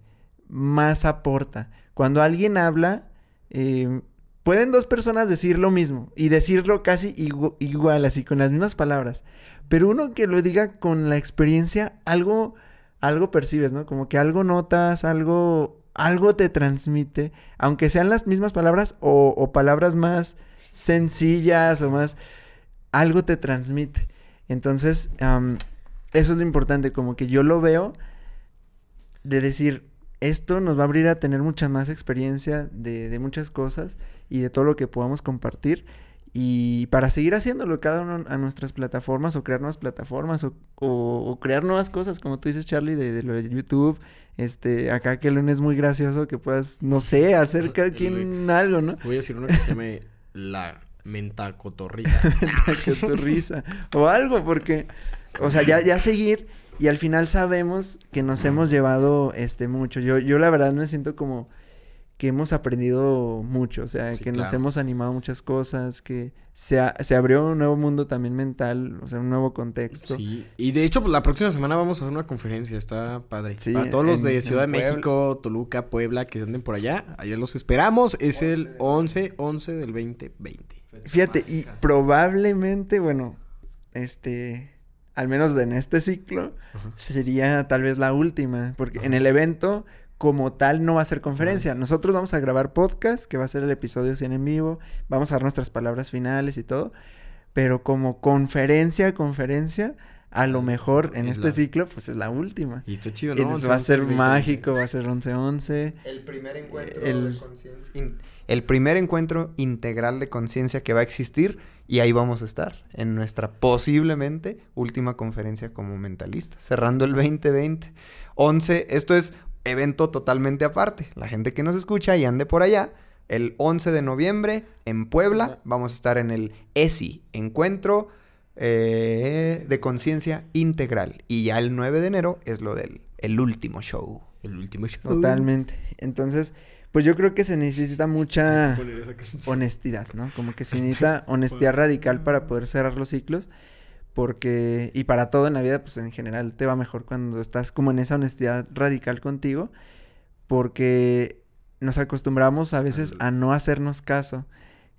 Speaker 2: más aporta. Cuando alguien habla, eh, Pueden dos personas decir lo mismo y decirlo casi igu- igual, así, con las mismas palabras. Pero uno que lo diga con la experiencia, algo, algo percibes, ¿no? Como que algo notas, algo, algo te transmite, aunque sean las mismas palabras o, palabras más sencillas o más, algo te transmite. Entonces, eso es lo importante, como que yo lo veo de decir, esto nos va a abrir a tener mucha más experiencia de muchas cosas y de todo lo que podamos compartir. Y para seguir haciéndolo cada uno a nuestras plataformas o crear nuevas plataformas o, o- o crear nuevas cosas, como tú dices, Charlie, de, de lo de YouTube. Este, acá que el lunes es muy gracioso que puedas, no sé, hacer cada quien algo, ¿no?
Speaker 5: Voy a decir uno que se llame la mentacotorriza.
Speaker 2: risa. O algo, porque, o sea, ya, ya seguir y al final sabemos que nos hemos llevado este mucho. Yo, yo la verdad me siento como que hemos aprendido mucho, o sea,
Speaker 5: Sí,
Speaker 2: que nos hemos animado muchas cosas, que se, a- se abrió un nuevo mundo también mental, o sea, un nuevo contexto.
Speaker 5: Sí, y de hecho, pues, la próxima semana vamos a hacer una conferencia, está padre.
Speaker 2: Sí,
Speaker 5: Para todos los de Ciudad de
Speaker 2: Puebla.
Speaker 5: México, Toluca, Puebla, que anden por allá, allá los esperamos. Es el 11, 11 del 2020.
Speaker 2: Fíjate, y probablemente, bueno, este, al menos en este ciclo,
Speaker 5: Ajá.
Speaker 2: sería tal vez la última, porque en el evento como tal no va a ser conferencia. Nosotros vamos a grabar podcast, que va a ser el episodio 100 en vivo, vamos a dar nuestras palabras finales y todo, pero como conferencia, conferencia, a lo mejor en
Speaker 5: Es
Speaker 2: este
Speaker 5: la-
Speaker 2: ciclo, pues es la última.
Speaker 5: Y está chido, ¿no?
Speaker 2: entonces
Speaker 5: 11,
Speaker 2: va a
Speaker 5: 11
Speaker 2: ser
Speaker 5: del 2020.
Speaker 2: mágico, va a ser 11-11.
Speaker 3: El primer encuentro
Speaker 2: El-
Speaker 3: de conciencia. in- El primer encuentro integral de conciencia que va a existir y ahí vamos a estar en nuestra posiblemente última conferencia como mentalistas, cerrando el 2020. 11, esto es evento totalmente aparte. La gente que nos escucha y ande por allá, el 11 de noviembre en Puebla vamos a estar en el ESI, Encuentro eh, de Conciencia Integral. Y ya el 9 de enero es lo del el último show.
Speaker 5: El último show.
Speaker 2: Totalmente. Entonces, pues yo creo que se necesita mucha honestidad, ¿no? Como que se necesita honestidad radical para poder cerrar los ciclos. Porque, y para todo en la vida, pues en general te va mejor cuando estás como en esa honestidad radical contigo. Porque nos acostumbramos a veces a no hacernos caso.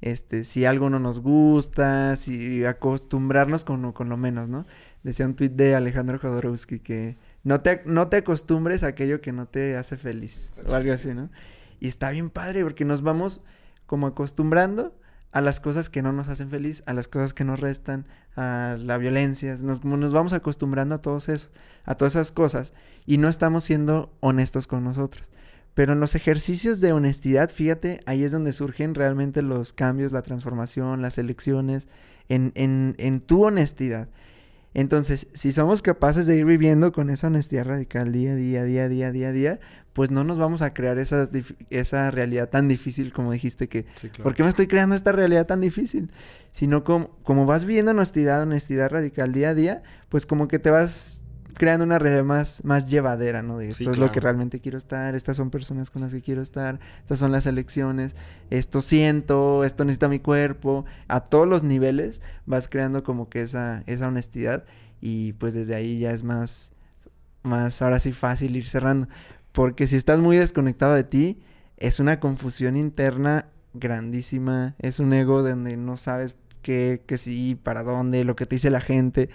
Speaker 2: Este, si algo no nos gusta, si acostumbrarnos con, con lo menos, ¿no? Decía un tuit de Alejandro Jodorowsky que no te, no te acostumbres a aquello que no te hace feliz. O algo así, ¿no? Y está bien padre porque nos vamos como acostumbrando a las cosas que no nos hacen feliz, a las cosas que nos restan, a la violencia. Nos, vamos acostumbrando a todos eso, a todas esas cosas. Y no estamos siendo honestos con nosotros. Pero en los ejercicios de honestidad, fíjate, ahí es donde surgen realmente los cambios, la transformación, las elecciones, en, en, en tu honestidad. Entonces, si somos capaces de ir viviendo con esa honestidad radical día a día, día a día, día a día, pues no nos vamos a crear esa, esa realidad tan difícil como dijiste que...
Speaker 5: Sí, claro.
Speaker 2: ¿Por qué me estoy creando esta realidad tan difícil? Sino como, como vas viviendo honestidad, honestidad radical día a día, pues como que te vas creando una realidad más, más llevadera, ¿no? De esto
Speaker 5: Sí,
Speaker 2: es lo que realmente quiero estar, estas son personas con las que quiero estar, estas son las elecciones, esto siento, esto necesita mi cuerpo, a todos los niveles vas creando como que esa, esa honestidad y pues desde ahí ya es más, más ahora sí fácil ir cerrando. Porque si estás muy desconectado de ti, es una confusión interna grandísima, es un ego donde no sabes qué, qué sí, para dónde, lo que te dice la gente.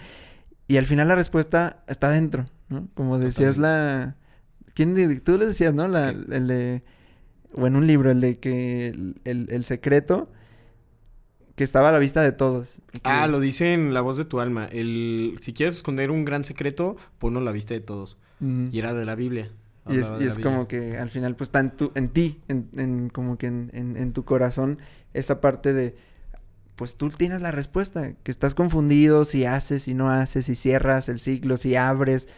Speaker 2: Y al final la respuesta está dentro, ¿no? Como decías la... ¿Quién? de- Tú le decías, ¿no? La, el de... O en un libro, el de que el, el- el secreto que estaba a la vista de todos.
Speaker 5: Ah, lo dice en La Voz de tu Alma. El, si quieres esconder un gran secreto, ponlo a la vista de todos. Y era de la Biblia.
Speaker 2: Y es, y es como que al final pues está en, tu, en ti, en, en como que en, en- tu corazón, esta parte de, pues tú tienes la respuesta, que estás confundido si haces, si no haces, si cierras el ciclo, si abres,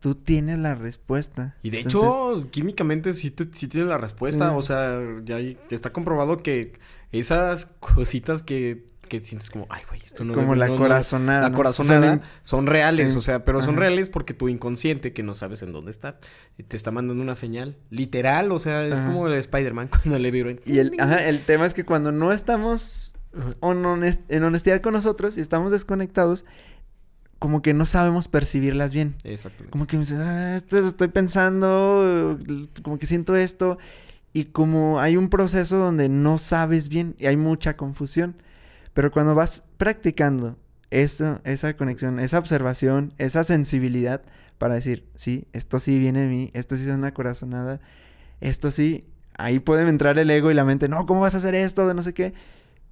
Speaker 2: tú tienes la respuesta.
Speaker 5: Y de
Speaker 2: Entonces,
Speaker 5: hecho, químicamente sí, te, sí tiene la respuesta.
Speaker 2: Sí.
Speaker 5: O sea, ya está comprobado que esas cositas que, que sientes como, ay, güey, esto no
Speaker 2: como la
Speaker 5: no- no-
Speaker 2: corazonada.
Speaker 5: La corazonada
Speaker 2: Son
Speaker 5: son reales,
Speaker 2: en-
Speaker 5: o sea, pero son reales porque tu inconsciente, que no sabes en dónde está, te está mandando una señal. Literal, o sea, es
Speaker 2: Ajá.
Speaker 5: como el Spider-Man cuando le vibró.
Speaker 2: Y el, ajá, el tema es que cuando no estamos hon- honest- en honestidad con nosotros y estamos desconectados, como que no sabemos percibirlas bien.
Speaker 5: Exactamente.
Speaker 2: Como que me dices, ah, esto estoy pensando, como que siento esto. Y como hay un proceso donde no sabes bien y hay mucha confusión. Pero cuando vas practicando eso, esa conexión, esa observación, esa sensibilidad para decir, sí, esto sí viene de mí, esto sí es una corazonada, esto sí, ahí puede entrar el ego y la mente, no, ¿cómo vas a hacer esto? De no sé qué.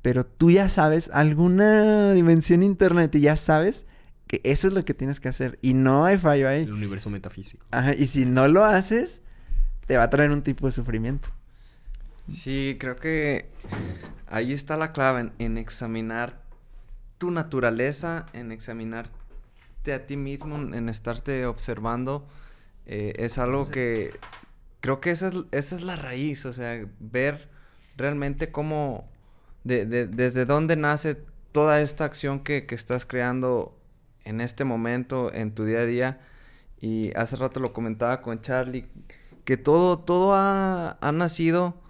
Speaker 2: Pero tú ya sabes, alguna dimensión interna de ti ya sabes que eso es lo que tienes que hacer. Y no hay fallo ahí.
Speaker 5: El universo metafísico.
Speaker 2: Ajá, y si no lo haces, te va a traer un tipo de sufrimiento.
Speaker 6: Sí, creo que ahí está la clave en, en examinar tu naturaleza, en examinarte a ti mismo, en, en estarte observando. eh, es algo que creo que esa es, esa es la raíz, o sea, ver realmente cómo, de- de- desde dónde nace toda esta acción que, que estás creando en este momento, en tu día a día. Y hace rato lo comentaba con Charlie, que todo, todo ha, ha nacido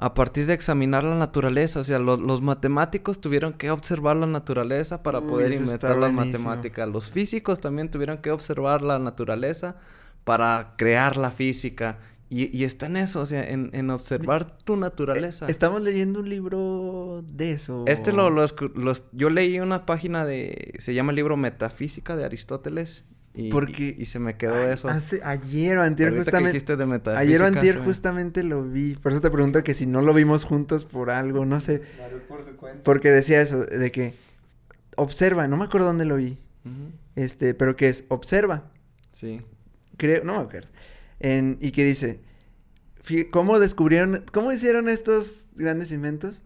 Speaker 6: a partir de examinar la naturaleza. O sea, lo- los matemáticos tuvieron que observar la naturaleza para
Speaker 2: Uy,
Speaker 6: poder inventar las
Speaker 2: buenísimo.
Speaker 6: matemáticas. Los físicos también tuvieron que observar la naturaleza para crear la física. Y, y está en eso, o sea, en, en observar tu naturaleza.
Speaker 2: Estamos leyendo un libro de eso.
Speaker 6: Este lo, lo los- yo leí una página de, se llama el libro Metafísica de Aristóteles. Y,
Speaker 2: Porque-
Speaker 6: y, y se me quedó
Speaker 2: Ay,
Speaker 6: eso.
Speaker 2: Hace, ayer o antier
Speaker 6: Ahorita que
Speaker 2: justamente.
Speaker 6: dijiste de metafísica.
Speaker 2: Ayer o antier justamente lo vi. Por eso te pregunto que si no lo vimos juntos por algo, no sé. Porque decía eso, de que observa, no me acuerdo dónde lo vi. Este, pero que es observa.
Speaker 6: Sí.
Speaker 2: Creo, no me acuerdo. En, y que dice, ¿cómo descubrieron, cómo hicieron estos grandes inventos?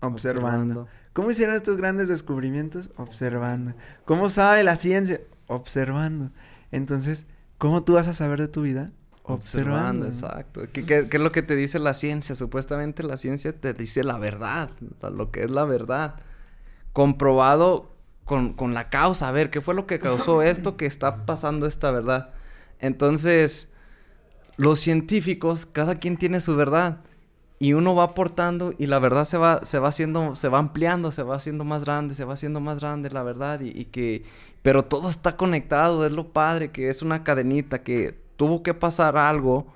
Speaker 2: Observando. ¿Cómo hicieron estos grandes descubrimientos? Observando. ¿Cómo sabe la ciencia? Observando. Entonces, ¿cómo tú vas a saber de tu vida?
Speaker 6: Observando, exacto. ¿Qué, qué, qué es lo que te dice la ciencia? Supuestamente la ciencia te dice la verdad, lo que es la verdad. Comprobado con, con la causa, a ver, ¿qué fue lo que causó esto que está pasando esta verdad? Entonces, los científicos, cada quien tiene su verdad. Y uno va aportando y la verdad se va, se va haciendo, se va ampliando, se va haciendo más grande, se va haciendo más grande la verdad y, y que... Pero todo está conectado, es lo padre, que es una cadenita, que tuvo que pasar algo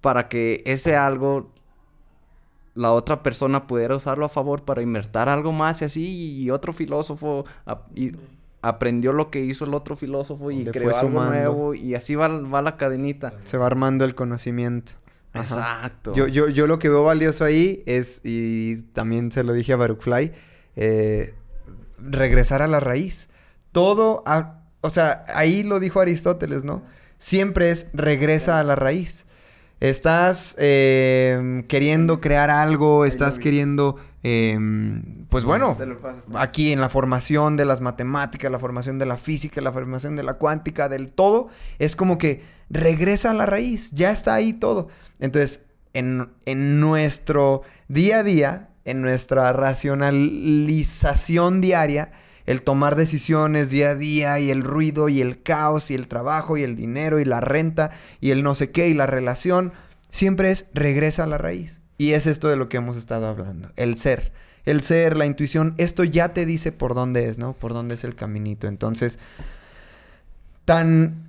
Speaker 6: para que ese algo la otra persona pudiera usarlo a favor para inventar algo más y así y otro filósofo y aprendió lo que hizo el otro filósofo y
Speaker 3: Le
Speaker 6: creó algo nuevo y así va, va la cadenita.
Speaker 3: Se va armando el conocimiento.
Speaker 6: Exacto.
Speaker 3: Yo, yo, yo lo que veo valioso ahí es, y también se lo dije a Baruch Fly, eh, regresar a la raíz. Todo, a- o sea, ahí lo dijo Aristóteles, ¿no? Siempre es regresa a la raíz. Estás eh, queriendo crear algo, estás queriendo, eh, pues bueno, aquí en la formación de las matemáticas, la formación de la física, la formación de la cuántica, del todo, es como que regresa a la raíz, ya está ahí todo. Entonces, en, en nuestro día a día, en nuestra racionalización diaria, el tomar decisiones día a día y el ruido y el caos y el trabajo y el dinero y la renta y el no sé qué y la relación, siempre es regresa a la raíz. Y es esto de lo que hemos estado hablando, el ser. El ser, la intuición, esto ya te dice por dónde es, ¿no? Por dónde es el caminito. Entonces, tan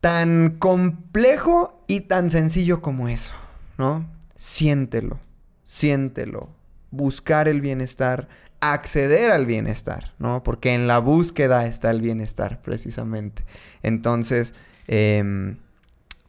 Speaker 3: Tan complejo y tan sencillo como eso, ¿no? Siéntelo, siéntelo. Buscar el bienestar, acceder al bienestar, ¿no? Porque en la búsqueda está el bienestar, precisamente. Entonces, em,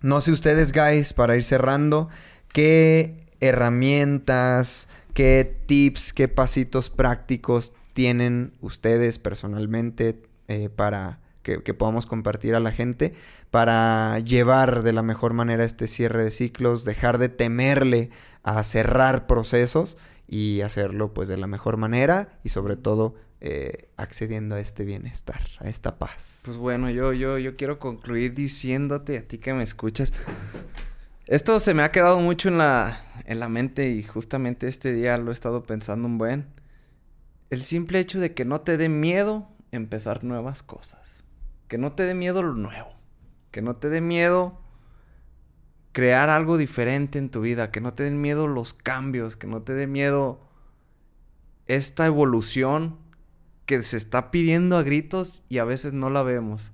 Speaker 3: no sé ustedes, guys, para ir cerrando, qué herramientas, qué tips, qué pasitos prácticos tienen ustedes personalmente eh, para que, que, podamos compartir a la gente para llevar de la mejor manera este cierre de ciclos, dejar de temerle a cerrar procesos y hacerlo pues de la mejor manera y sobre todo eh, accediendo a este bienestar, a esta paz.
Speaker 6: Pues bueno, yo, yo, yo quiero concluir diciéndote a ti que me escuchas. Esto se me ha quedado mucho en la, en la mente y justamente este día lo he estado pensando un buen. El simple hecho de que no te dé miedo empezar nuevas cosas. Que no te dé miedo lo nuevo. Que no te dé miedo crear algo diferente en tu vida. Que no te den miedo los cambios. Que no te dé miedo esta evolución que se está pidiendo a gritos y a veces no la vemos.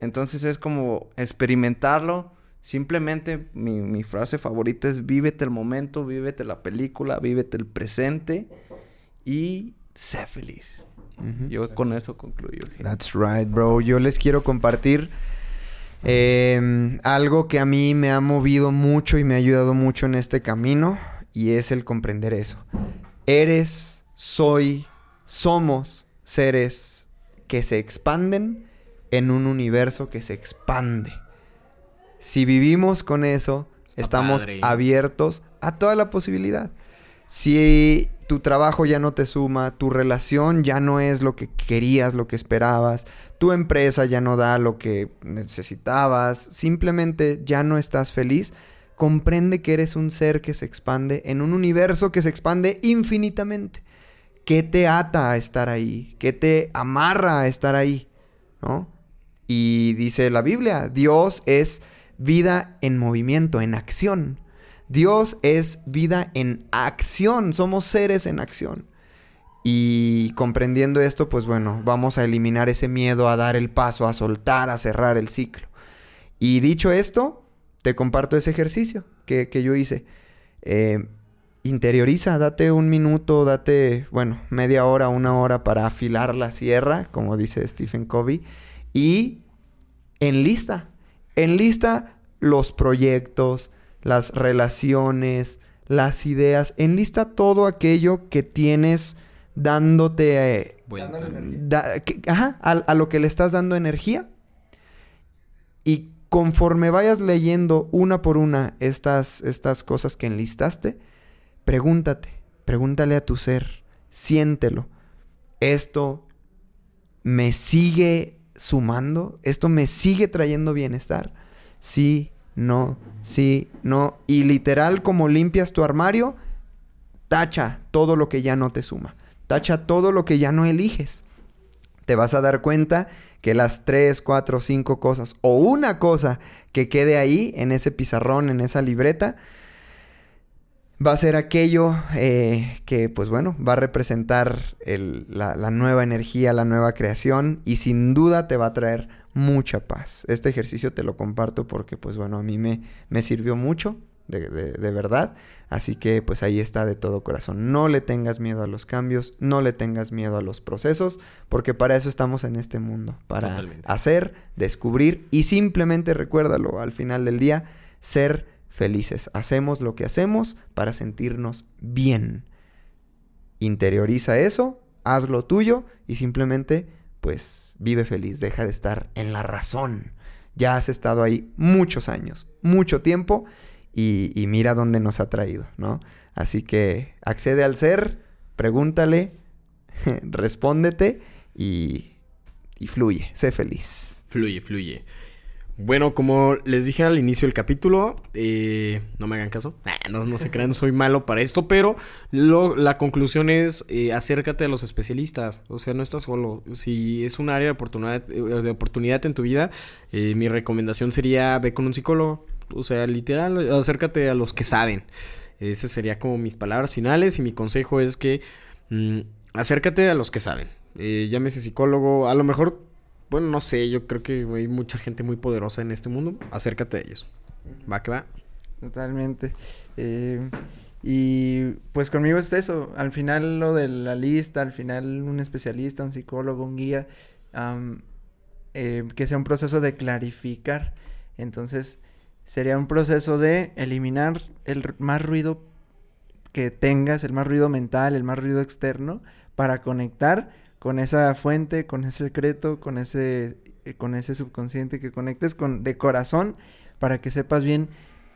Speaker 6: Entonces es como experimentarlo. Simplemente mi, mi frase favorita es vívete el momento, vívete la película, vívete el presente y sé feliz. Yo con eso concluyo.
Speaker 3: That's right, bro. Yo les quiero compartir eh, algo que a mí me ha movido mucho y me ha ayudado mucho en este camino y es el comprender eso. Eres, soy, somos seres que se expanden en un universo que se expande. Si vivimos con eso, Está estamos padre. abiertos a toda la posibilidad. Si tu trabajo ya no te suma, tu relación ya no es lo que querías, lo que esperabas, tu empresa ya no da lo que necesitabas, simplemente ya no estás feliz, comprende que eres un ser que se expande en un universo que se expande infinitamente. ¿Qué te ata a estar ahí? ¿Qué te amarra a estar ahí? ¿No? Y dice la Biblia, Dios es vida en movimiento, en acción. Dios es vida en acción, somos seres en acción. Y comprendiendo esto, pues bueno, vamos a eliminar ese miedo a dar el paso, a soltar, a cerrar el ciclo. Y dicho esto, te comparto ese ejercicio que, que yo hice. Eh, interioriza, date un minuto, date, bueno, media hora, una hora para afilar la sierra, como dice Stephen Covey, y enlista, enlista los proyectos, las relaciones, las ideas, enlista todo aquello que tienes dándote eh, da, que, ajá, a, a lo que le estás dando energía. Y conforme vayas leyendo una por una estas, estas cosas que enlistaste, pregúntate, pregúntale a tu ser, siéntelo. ¿Esto me sigue sumando? ¿Esto me sigue trayendo bienestar? Sí, no, sí, no. Y literal, como limpias tu armario, tacha todo lo que ya no te suma. Tacha todo lo que ya no eliges. Te vas a dar cuenta que las tres, cuatro, cinco cosas o una cosa que quede ahí en ese pizarrón, en esa libreta, va a ser aquello eh, que, pues bueno, va a representar la, la, nueva energía, la nueva creación y sin duda te va a traer mucha paz. Este ejercicio te lo comparto porque, pues bueno, a mí me, me sirvió mucho, de, de, de, verdad. Así que, pues ahí está de todo corazón. No le tengas miedo a los cambios, no le tengas miedo a los procesos, porque para eso estamos en este mundo, para Totalmente. hacer, descubrir y simplemente recuérdalo al final del día, ser felices. Hacemos lo que hacemos para sentirnos bien. Interioriza eso, haz lo tuyo y simplemente, pues, vive feliz. Deja de estar en la razón. Ya has estado ahí muchos años, mucho tiempo y, mira dónde nos ha traído, ¿no? Así que accede al ser, pregúntale, respóndete y fluye, sé feliz.
Speaker 5: Fluye, fluye. Bueno, como les dije al inicio del capítulo, eh, no me hagan caso, no, no se crean, soy malo para esto, pero lo, la conclusión es eh, acércate a los especialistas, o sea, no estás solo. Si es un área de oportunidad, de oportunidad en tu vida, eh, mi recomendación sería ve con un psicólogo, o sea, literal, acércate a los que saben. Ese sería como mis palabras finales y mi consejo es que mmm, acércate a los que saben. Eh, llámese psicólogo, a lo mejor bueno, no sé, yo creo que hay mucha gente muy poderosa en este mundo. Acércate a ellos. Va que va.
Speaker 2: Totalmente. Eh, y pues conmigo es eso. Al final lo de la lista, al final un especialista, un psicólogo, un guía, eh, que sea un proceso de clarificar. Entonces sería un proceso de eliminar el más ruido que tengas, el más ruido mental, el más ruido externo, para conectar con esa fuente, con ese secreto, con ese, eh, con ese subconsciente, que conectes con de corazón para que sepas bien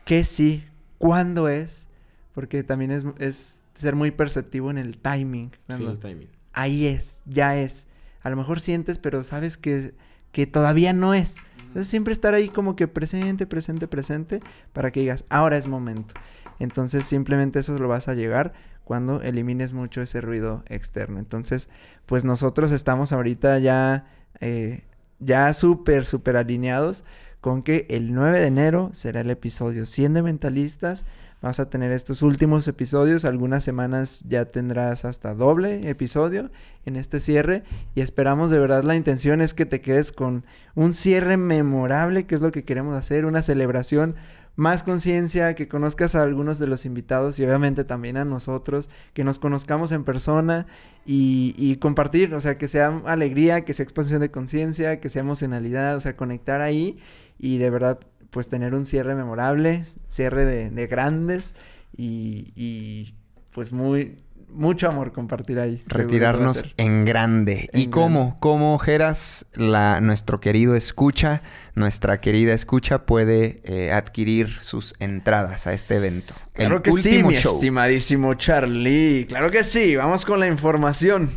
Speaker 2: qué sí, cuándo es, porque también es, es ser muy perceptivo en el timing.
Speaker 5: Sí, el timing.
Speaker 2: ahí es, ya es. A lo mejor sientes, pero sabes que, que todavía no es. Entonces siempre estar ahí como que presente, presente, presente, para que digas, ahora es momento. Entonces simplemente eso lo vas a llegar cuando elimines mucho ese ruido externo. Entonces, pues nosotros estamos ahorita ya, eh, ya súper, súper alineados con que el 9 de enero será el episodio 100 de Mentalistas. Vamos a tener estos últimos episodios. Algunas semanas ya tendrás hasta doble episodio en este cierre. Y esperamos de verdad, la intención es que te quedes con un cierre memorable, que es lo que queremos hacer, una celebración, más conciencia, que conozcas a algunos de los invitados y obviamente también a nosotros, que nos conozcamos en persona y, y compartir, o sea, que sea alegría, que sea expansión de conciencia, que sea emocionalidad, o sea, conectar ahí y de verdad pues tener un cierre memorable, cierre de, de grandes y, y, pues muy, mucho amor compartir ahí.
Speaker 3: Retirarnos en grande. ¿Y cómo?
Speaker 2: grande.
Speaker 3: ¿Cómo, Geras, la, nuestro querido escucha, nuestra querida escucha puede eh, adquirir sus entradas a este evento?
Speaker 2: Claro
Speaker 3: el
Speaker 2: que sí,
Speaker 3: último
Speaker 2: mi
Speaker 3: show.
Speaker 2: estimadísimo Charlie. Claro que sí. Vamos con la información.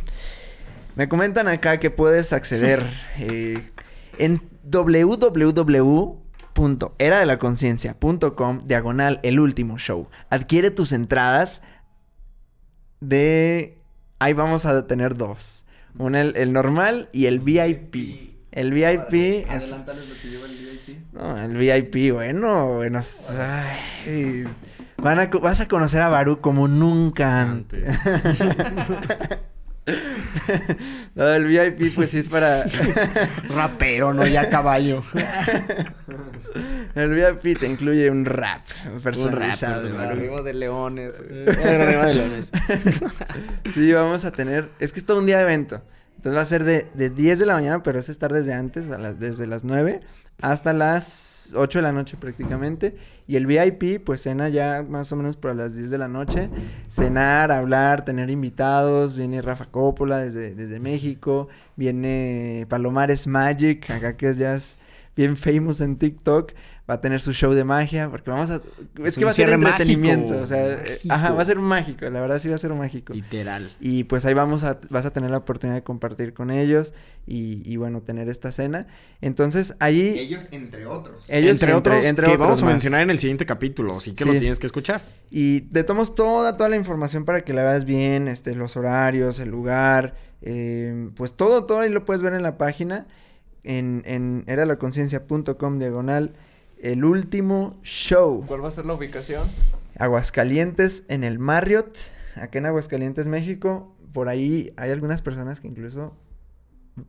Speaker 2: Me comentan acá que puedes acceder eh, en www.eradelaconciencia.com diagonal el último show. Adquiere tus entradas de... Ahí vamos a tener dos. Una el, el normal y el VIP. El VIP es... No, el VIP, bueno, bueno. ay, van a, vas a conocer a Baru como nunca antes. no, el VIP pues sí es para...
Speaker 5: Rapero, no ya caballo.
Speaker 2: El VIP te incluye un rap personalizado.
Speaker 5: personalizado.
Speaker 2: Baru.
Speaker 6: Arriba de leones.
Speaker 2: Sí, vamos a tener... Es que es todo un día de evento. Entonces va a ser de, de 10 de la mañana, pero es estar desde antes, a las, desde las 9 hasta las 8 de la noche prácticamente. Y el VIP, pues cena ya más o menos por las 10 de la noche. Cenar, hablar, tener invitados. Viene Rafa Coppola desde, desde México. Viene Palomares Magic, acá que ya es bien famous en TikTok. Va a tener su show de magia, porque vamos a... Es, que va a ser entretenimiento,
Speaker 5: mágico,
Speaker 2: o sea, eh,
Speaker 5: mágico.
Speaker 2: ajá, va a ser mágico, la verdad sí va a ser mágico.
Speaker 5: Literal.
Speaker 2: Y pues ahí vamos a, vas a tener la oportunidad de compartir con ellos y, y bueno, tener esta cena. Entonces, ahí
Speaker 3: Ellos, entre otros.
Speaker 2: ellos,
Speaker 5: entre, otros
Speaker 2: entre
Speaker 5: que
Speaker 2: otros
Speaker 5: vamos a mencionar en el siguiente capítulo, así que lo tienes que escuchar.
Speaker 2: Y te tomamos toda, toda la información para que la veas bien, este, los horarios, el lugar, eh, pues todo, todo ahí lo puedes ver en la página, en, en eralaconciencia.com diagonal, el último show.
Speaker 6: ¿Cuál va a ser la ubicación?
Speaker 2: Aguascalientes en el Marriott, acá en Aguascalientes, México. Por ahí hay algunas personas que incluso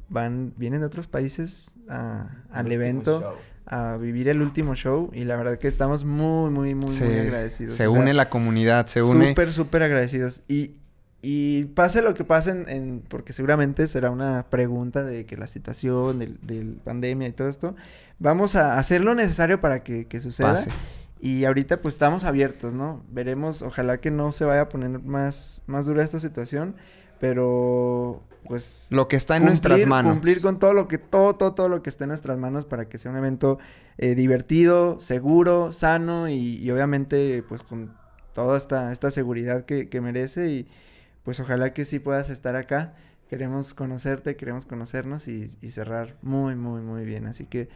Speaker 2: van, vienen de otros países a- al evento a vivir el último show y la verdad que estamos muy, muy, muy, muy agradecidos.
Speaker 3: Se
Speaker 2: O sea,
Speaker 3: une la comunidad, se une.
Speaker 2: Súper, súper agradecidos. Y, y pase lo que pase, en, en- porque seguramente será una pregunta de que la situación, del, del pandemia y todo esto, vamos a hacer lo necesario para que, que suceda.
Speaker 3: Pase.
Speaker 2: Y ahorita pues estamos abiertos, ¿no? Veremos, ojalá que no se vaya a poner más, más dura esta situación, pero pues
Speaker 3: Lo que está en nuestras manos.
Speaker 2: Cumplir con todo lo que, todo, todo, todo lo que esté en nuestras manos para que sea un evento eh, divertido, seguro, sano y, y obviamente pues con toda esta, esta seguridad que, que merece y pues ojalá que sí puedas estar acá. Queremos conocerte, queremos conocernos y, y cerrar muy, muy, muy bien. Así que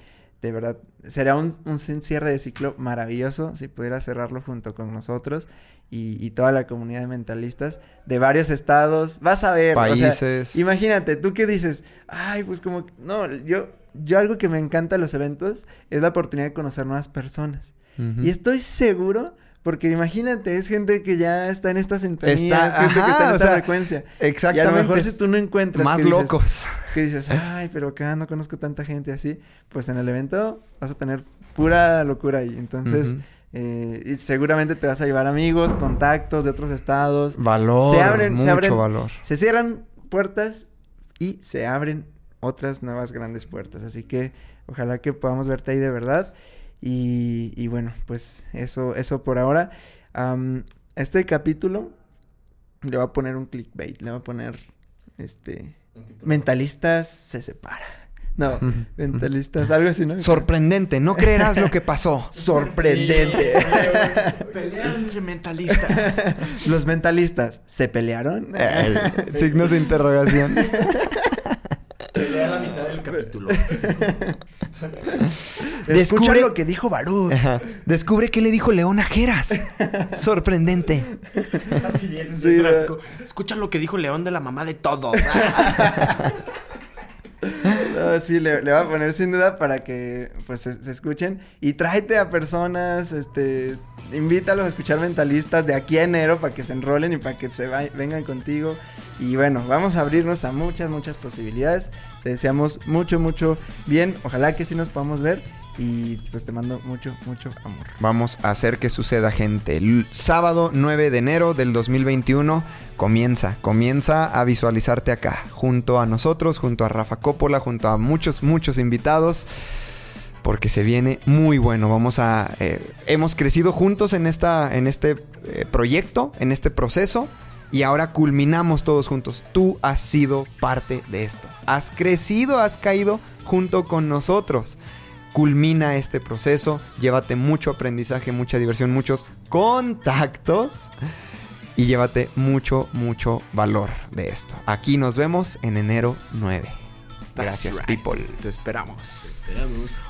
Speaker 2: de verdad será un, un cierre de ciclo maravilloso si pudieras cerrarlo junto con nosotros y, y toda la comunidad de mentalistas de varios estados. Vas a ver, o sea,
Speaker 3: Países.
Speaker 2: Imagínate, tú qué dices, ay, pues como, no, yo, yo algo que me encanta de los eventos es la oportunidad de conocer nuevas personas. Y estoy seguro, porque imagínate, es gente que ya está en esta sintonía,
Speaker 3: Está-
Speaker 2: es gente que está en esta
Speaker 3: sea,
Speaker 2: frecuencia. Y a lo
Speaker 3: Exactamente.
Speaker 2: mejor si tú no encuentras
Speaker 3: Más
Speaker 2: dices,
Speaker 3: locos.
Speaker 2: Que dices, ay, pero acá no conozco tanta gente así, pues en el evento vas a tener pura locura ahí. Entonces, eh, y seguramente te vas a llevar amigos, contactos de otros estados.
Speaker 3: Valor,
Speaker 2: Se abren- se
Speaker 3: mucho
Speaker 2: abren-
Speaker 3: valor.
Speaker 2: Se cierran puertas y se abren otras nuevas grandes puertas. Así que ojalá que podamos verte ahí de verdad. Y, y bueno, pues eso, eso por ahora. Este capítulo le va a poner un clickbait. Le va a poner este. Mentalistas se separa. No, mentalistas, algo así, ¿no?
Speaker 3: Sorprendente, no creerás lo que pasó.
Speaker 2: Sorprendente.
Speaker 6: Pelea entre mentalistas.
Speaker 2: Los mentalistas se pelearon.
Speaker 3: Signos de interrogación.
Speaker 5: Pelea la mitad del capítulo.
Speaker 2: Escucha
Speaker 3: Descubre-
Speaker 2: lo que dijo Baruch.
Speaker 3: Ajá. Descubre qué le dijo León a Jeras. Sorprendente.
Speaker 5: Así bien,
Speaker 2: Sí.
Speaker 5: Escucha lo que dijo León de la mamá de todos.
Speaker 2: No, sí, le, le voy a poner sin duda para que pues se, escuchen. Y tráete a personas, este, invítalos a escuchar mentalistas de aquí a enero para que se enrolen y para que se vengan contigo. Y bueno, vamos a abrirnos a muchas, muchas posibilidades. Te deseamos mucho, mucho bien. Ojalá que sí nos podamos ver. Y pues te mando mucho, mucho amor.
Speaker 3: Vamos a hacer que suceda, gente. Sábado 9 de enero del 2021 comienza, comienza a visualizarte acá, junto a nosotros, junto a Rafa Coppola, junto a muchos, muchos invitados. Porque se viene muy bueno. Vamos a. eh, hemos crecido juntos en, esta, en este eh, proyecto, en este proceso. Y ahora culminamos todos juntos. Tú has sido parte de esto. Has crecido, has caído junto con nosotros culmina este proceso, llévate mucho aprendizaje, mucha diversión, muchos contactos y llévate mucho, mucho valor de esto. Aquí nos vemos en enero 9. Gracias,
Speaker 5: right.
Speaker 3: people.
Speaker 6: Te esperamos.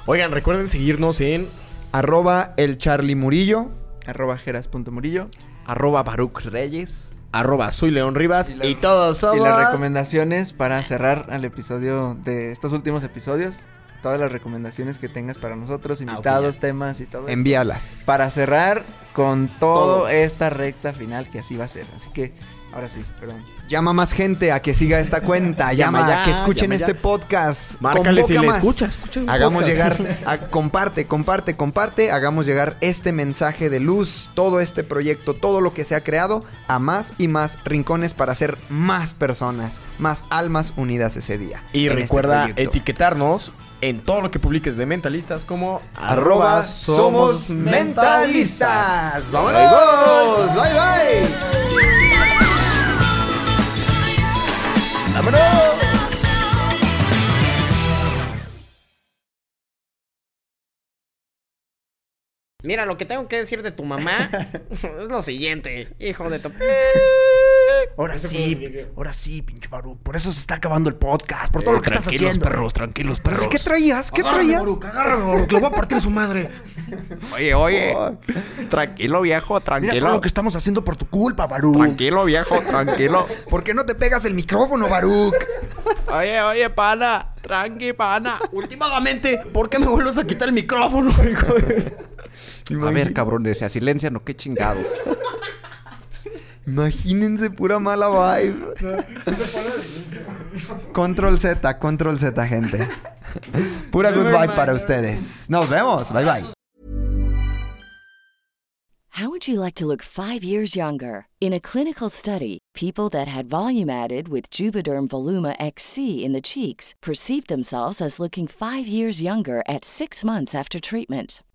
Speaker 5: Oigan, recuerden seguirnos en
Speaker 3: Arroba el Charlie Murillo.
Speaker 2: Arroba jeras.murillo.
Speaker 6: Arroba Baruch Reyes.
Speaker 5: arroba soy León Rivas y,
Speaker 2: Y
Speaker 5: todos somos...
Speaker 2: Y las recomendaciones para cerrar al episodio de estos últimos episodios. Todas las recomendaciones que tengas para nosotros,
Speaker 5: Ah,
Speaker 2: invitados, temas y todo.
Speaker 3: Envíalas.
Speaker 2: Para cerrar con todo,
Speaker 5: Todo.
Speaker 2: esta recta final que así va a ser. Así que, ahora sí, perdón.
Speaker 3: Llama más gente a que siga esta cuenta. Llama,
Speaker 6: Llama
Speaker 3: a
Speaker 6: ya,
Speaker 3: que escuchen
Speaker 6: ya.
Speaker 3: este podcast.
Speaker 5: Márcale si le
Speaker 3: más.
Speaker 5: escucha, escucha
Speaker 3: Hagamos
Speaker 5: podcast.
Speaker 3: llegar, a- comparte, comparte, comparte, hagamos llegar este mensaje de luz, todo este proyecto, todo lo que se ha creado a más y más rincones para ser más personas, más almas unidas ese día.
Speaker 5: Y
Speaker 3: este
Speaker 5: recuerda etiquetarnos en todo lo que publiques de mentalistas como
Speaker 3: Arroba somos mentalistas. ¡Vámonos! ¡Bye, bye!
Speaker 5: Mira, lo que tengo que decir de tu mamá es lo siguiente, hijo de tu...
Speaker 7: Ahora sí, ahora sí, pinche Baruch. Por eso se está acabando el podcast, por todo lo que estás
Speaker 6: tranquilos,
Speaker 7: haciendo.
Speaker 6: perros, tranquilos, perros.
Speaker 3: ¿Qué traías? ¿Qué traías?
Speaker 7: Baruch, agárrame, Baruch, le voy a partir su madre.
Speaker 6: Oye, oye. Tranquilo, viejo,
Speaker 7: Mira
Speaker 6: tranquilo.
Speaker 7: todo lo que estamos haciendo por tu culpa, Baruch.
Speaker 6: Tranquilo, viejo, tranquilo.
Speaker 3: ¿Por qué no te pegas el micrófono, Baruch?
Speaker 6: Oye, oye, pana. Tranqui, pana.
Speaker 5: Últimamente, ¿por qué me vuelves a quitar el micrófono, hijo de-
Speaker 6: A ver, cabrones, se silencian o qué chingados.
Speaker 3: Imagínense pura mala vibe. control Z, control Z, gente. Pura good vibe para ustedes. Nos vemos. Bye bye.
Speaker 1: How would you like to look five years younger? In a clinical study, people that had volume added with Juvederm Voluma XC in the cheeks perceived themselves as looking five years younger at six months after treatment.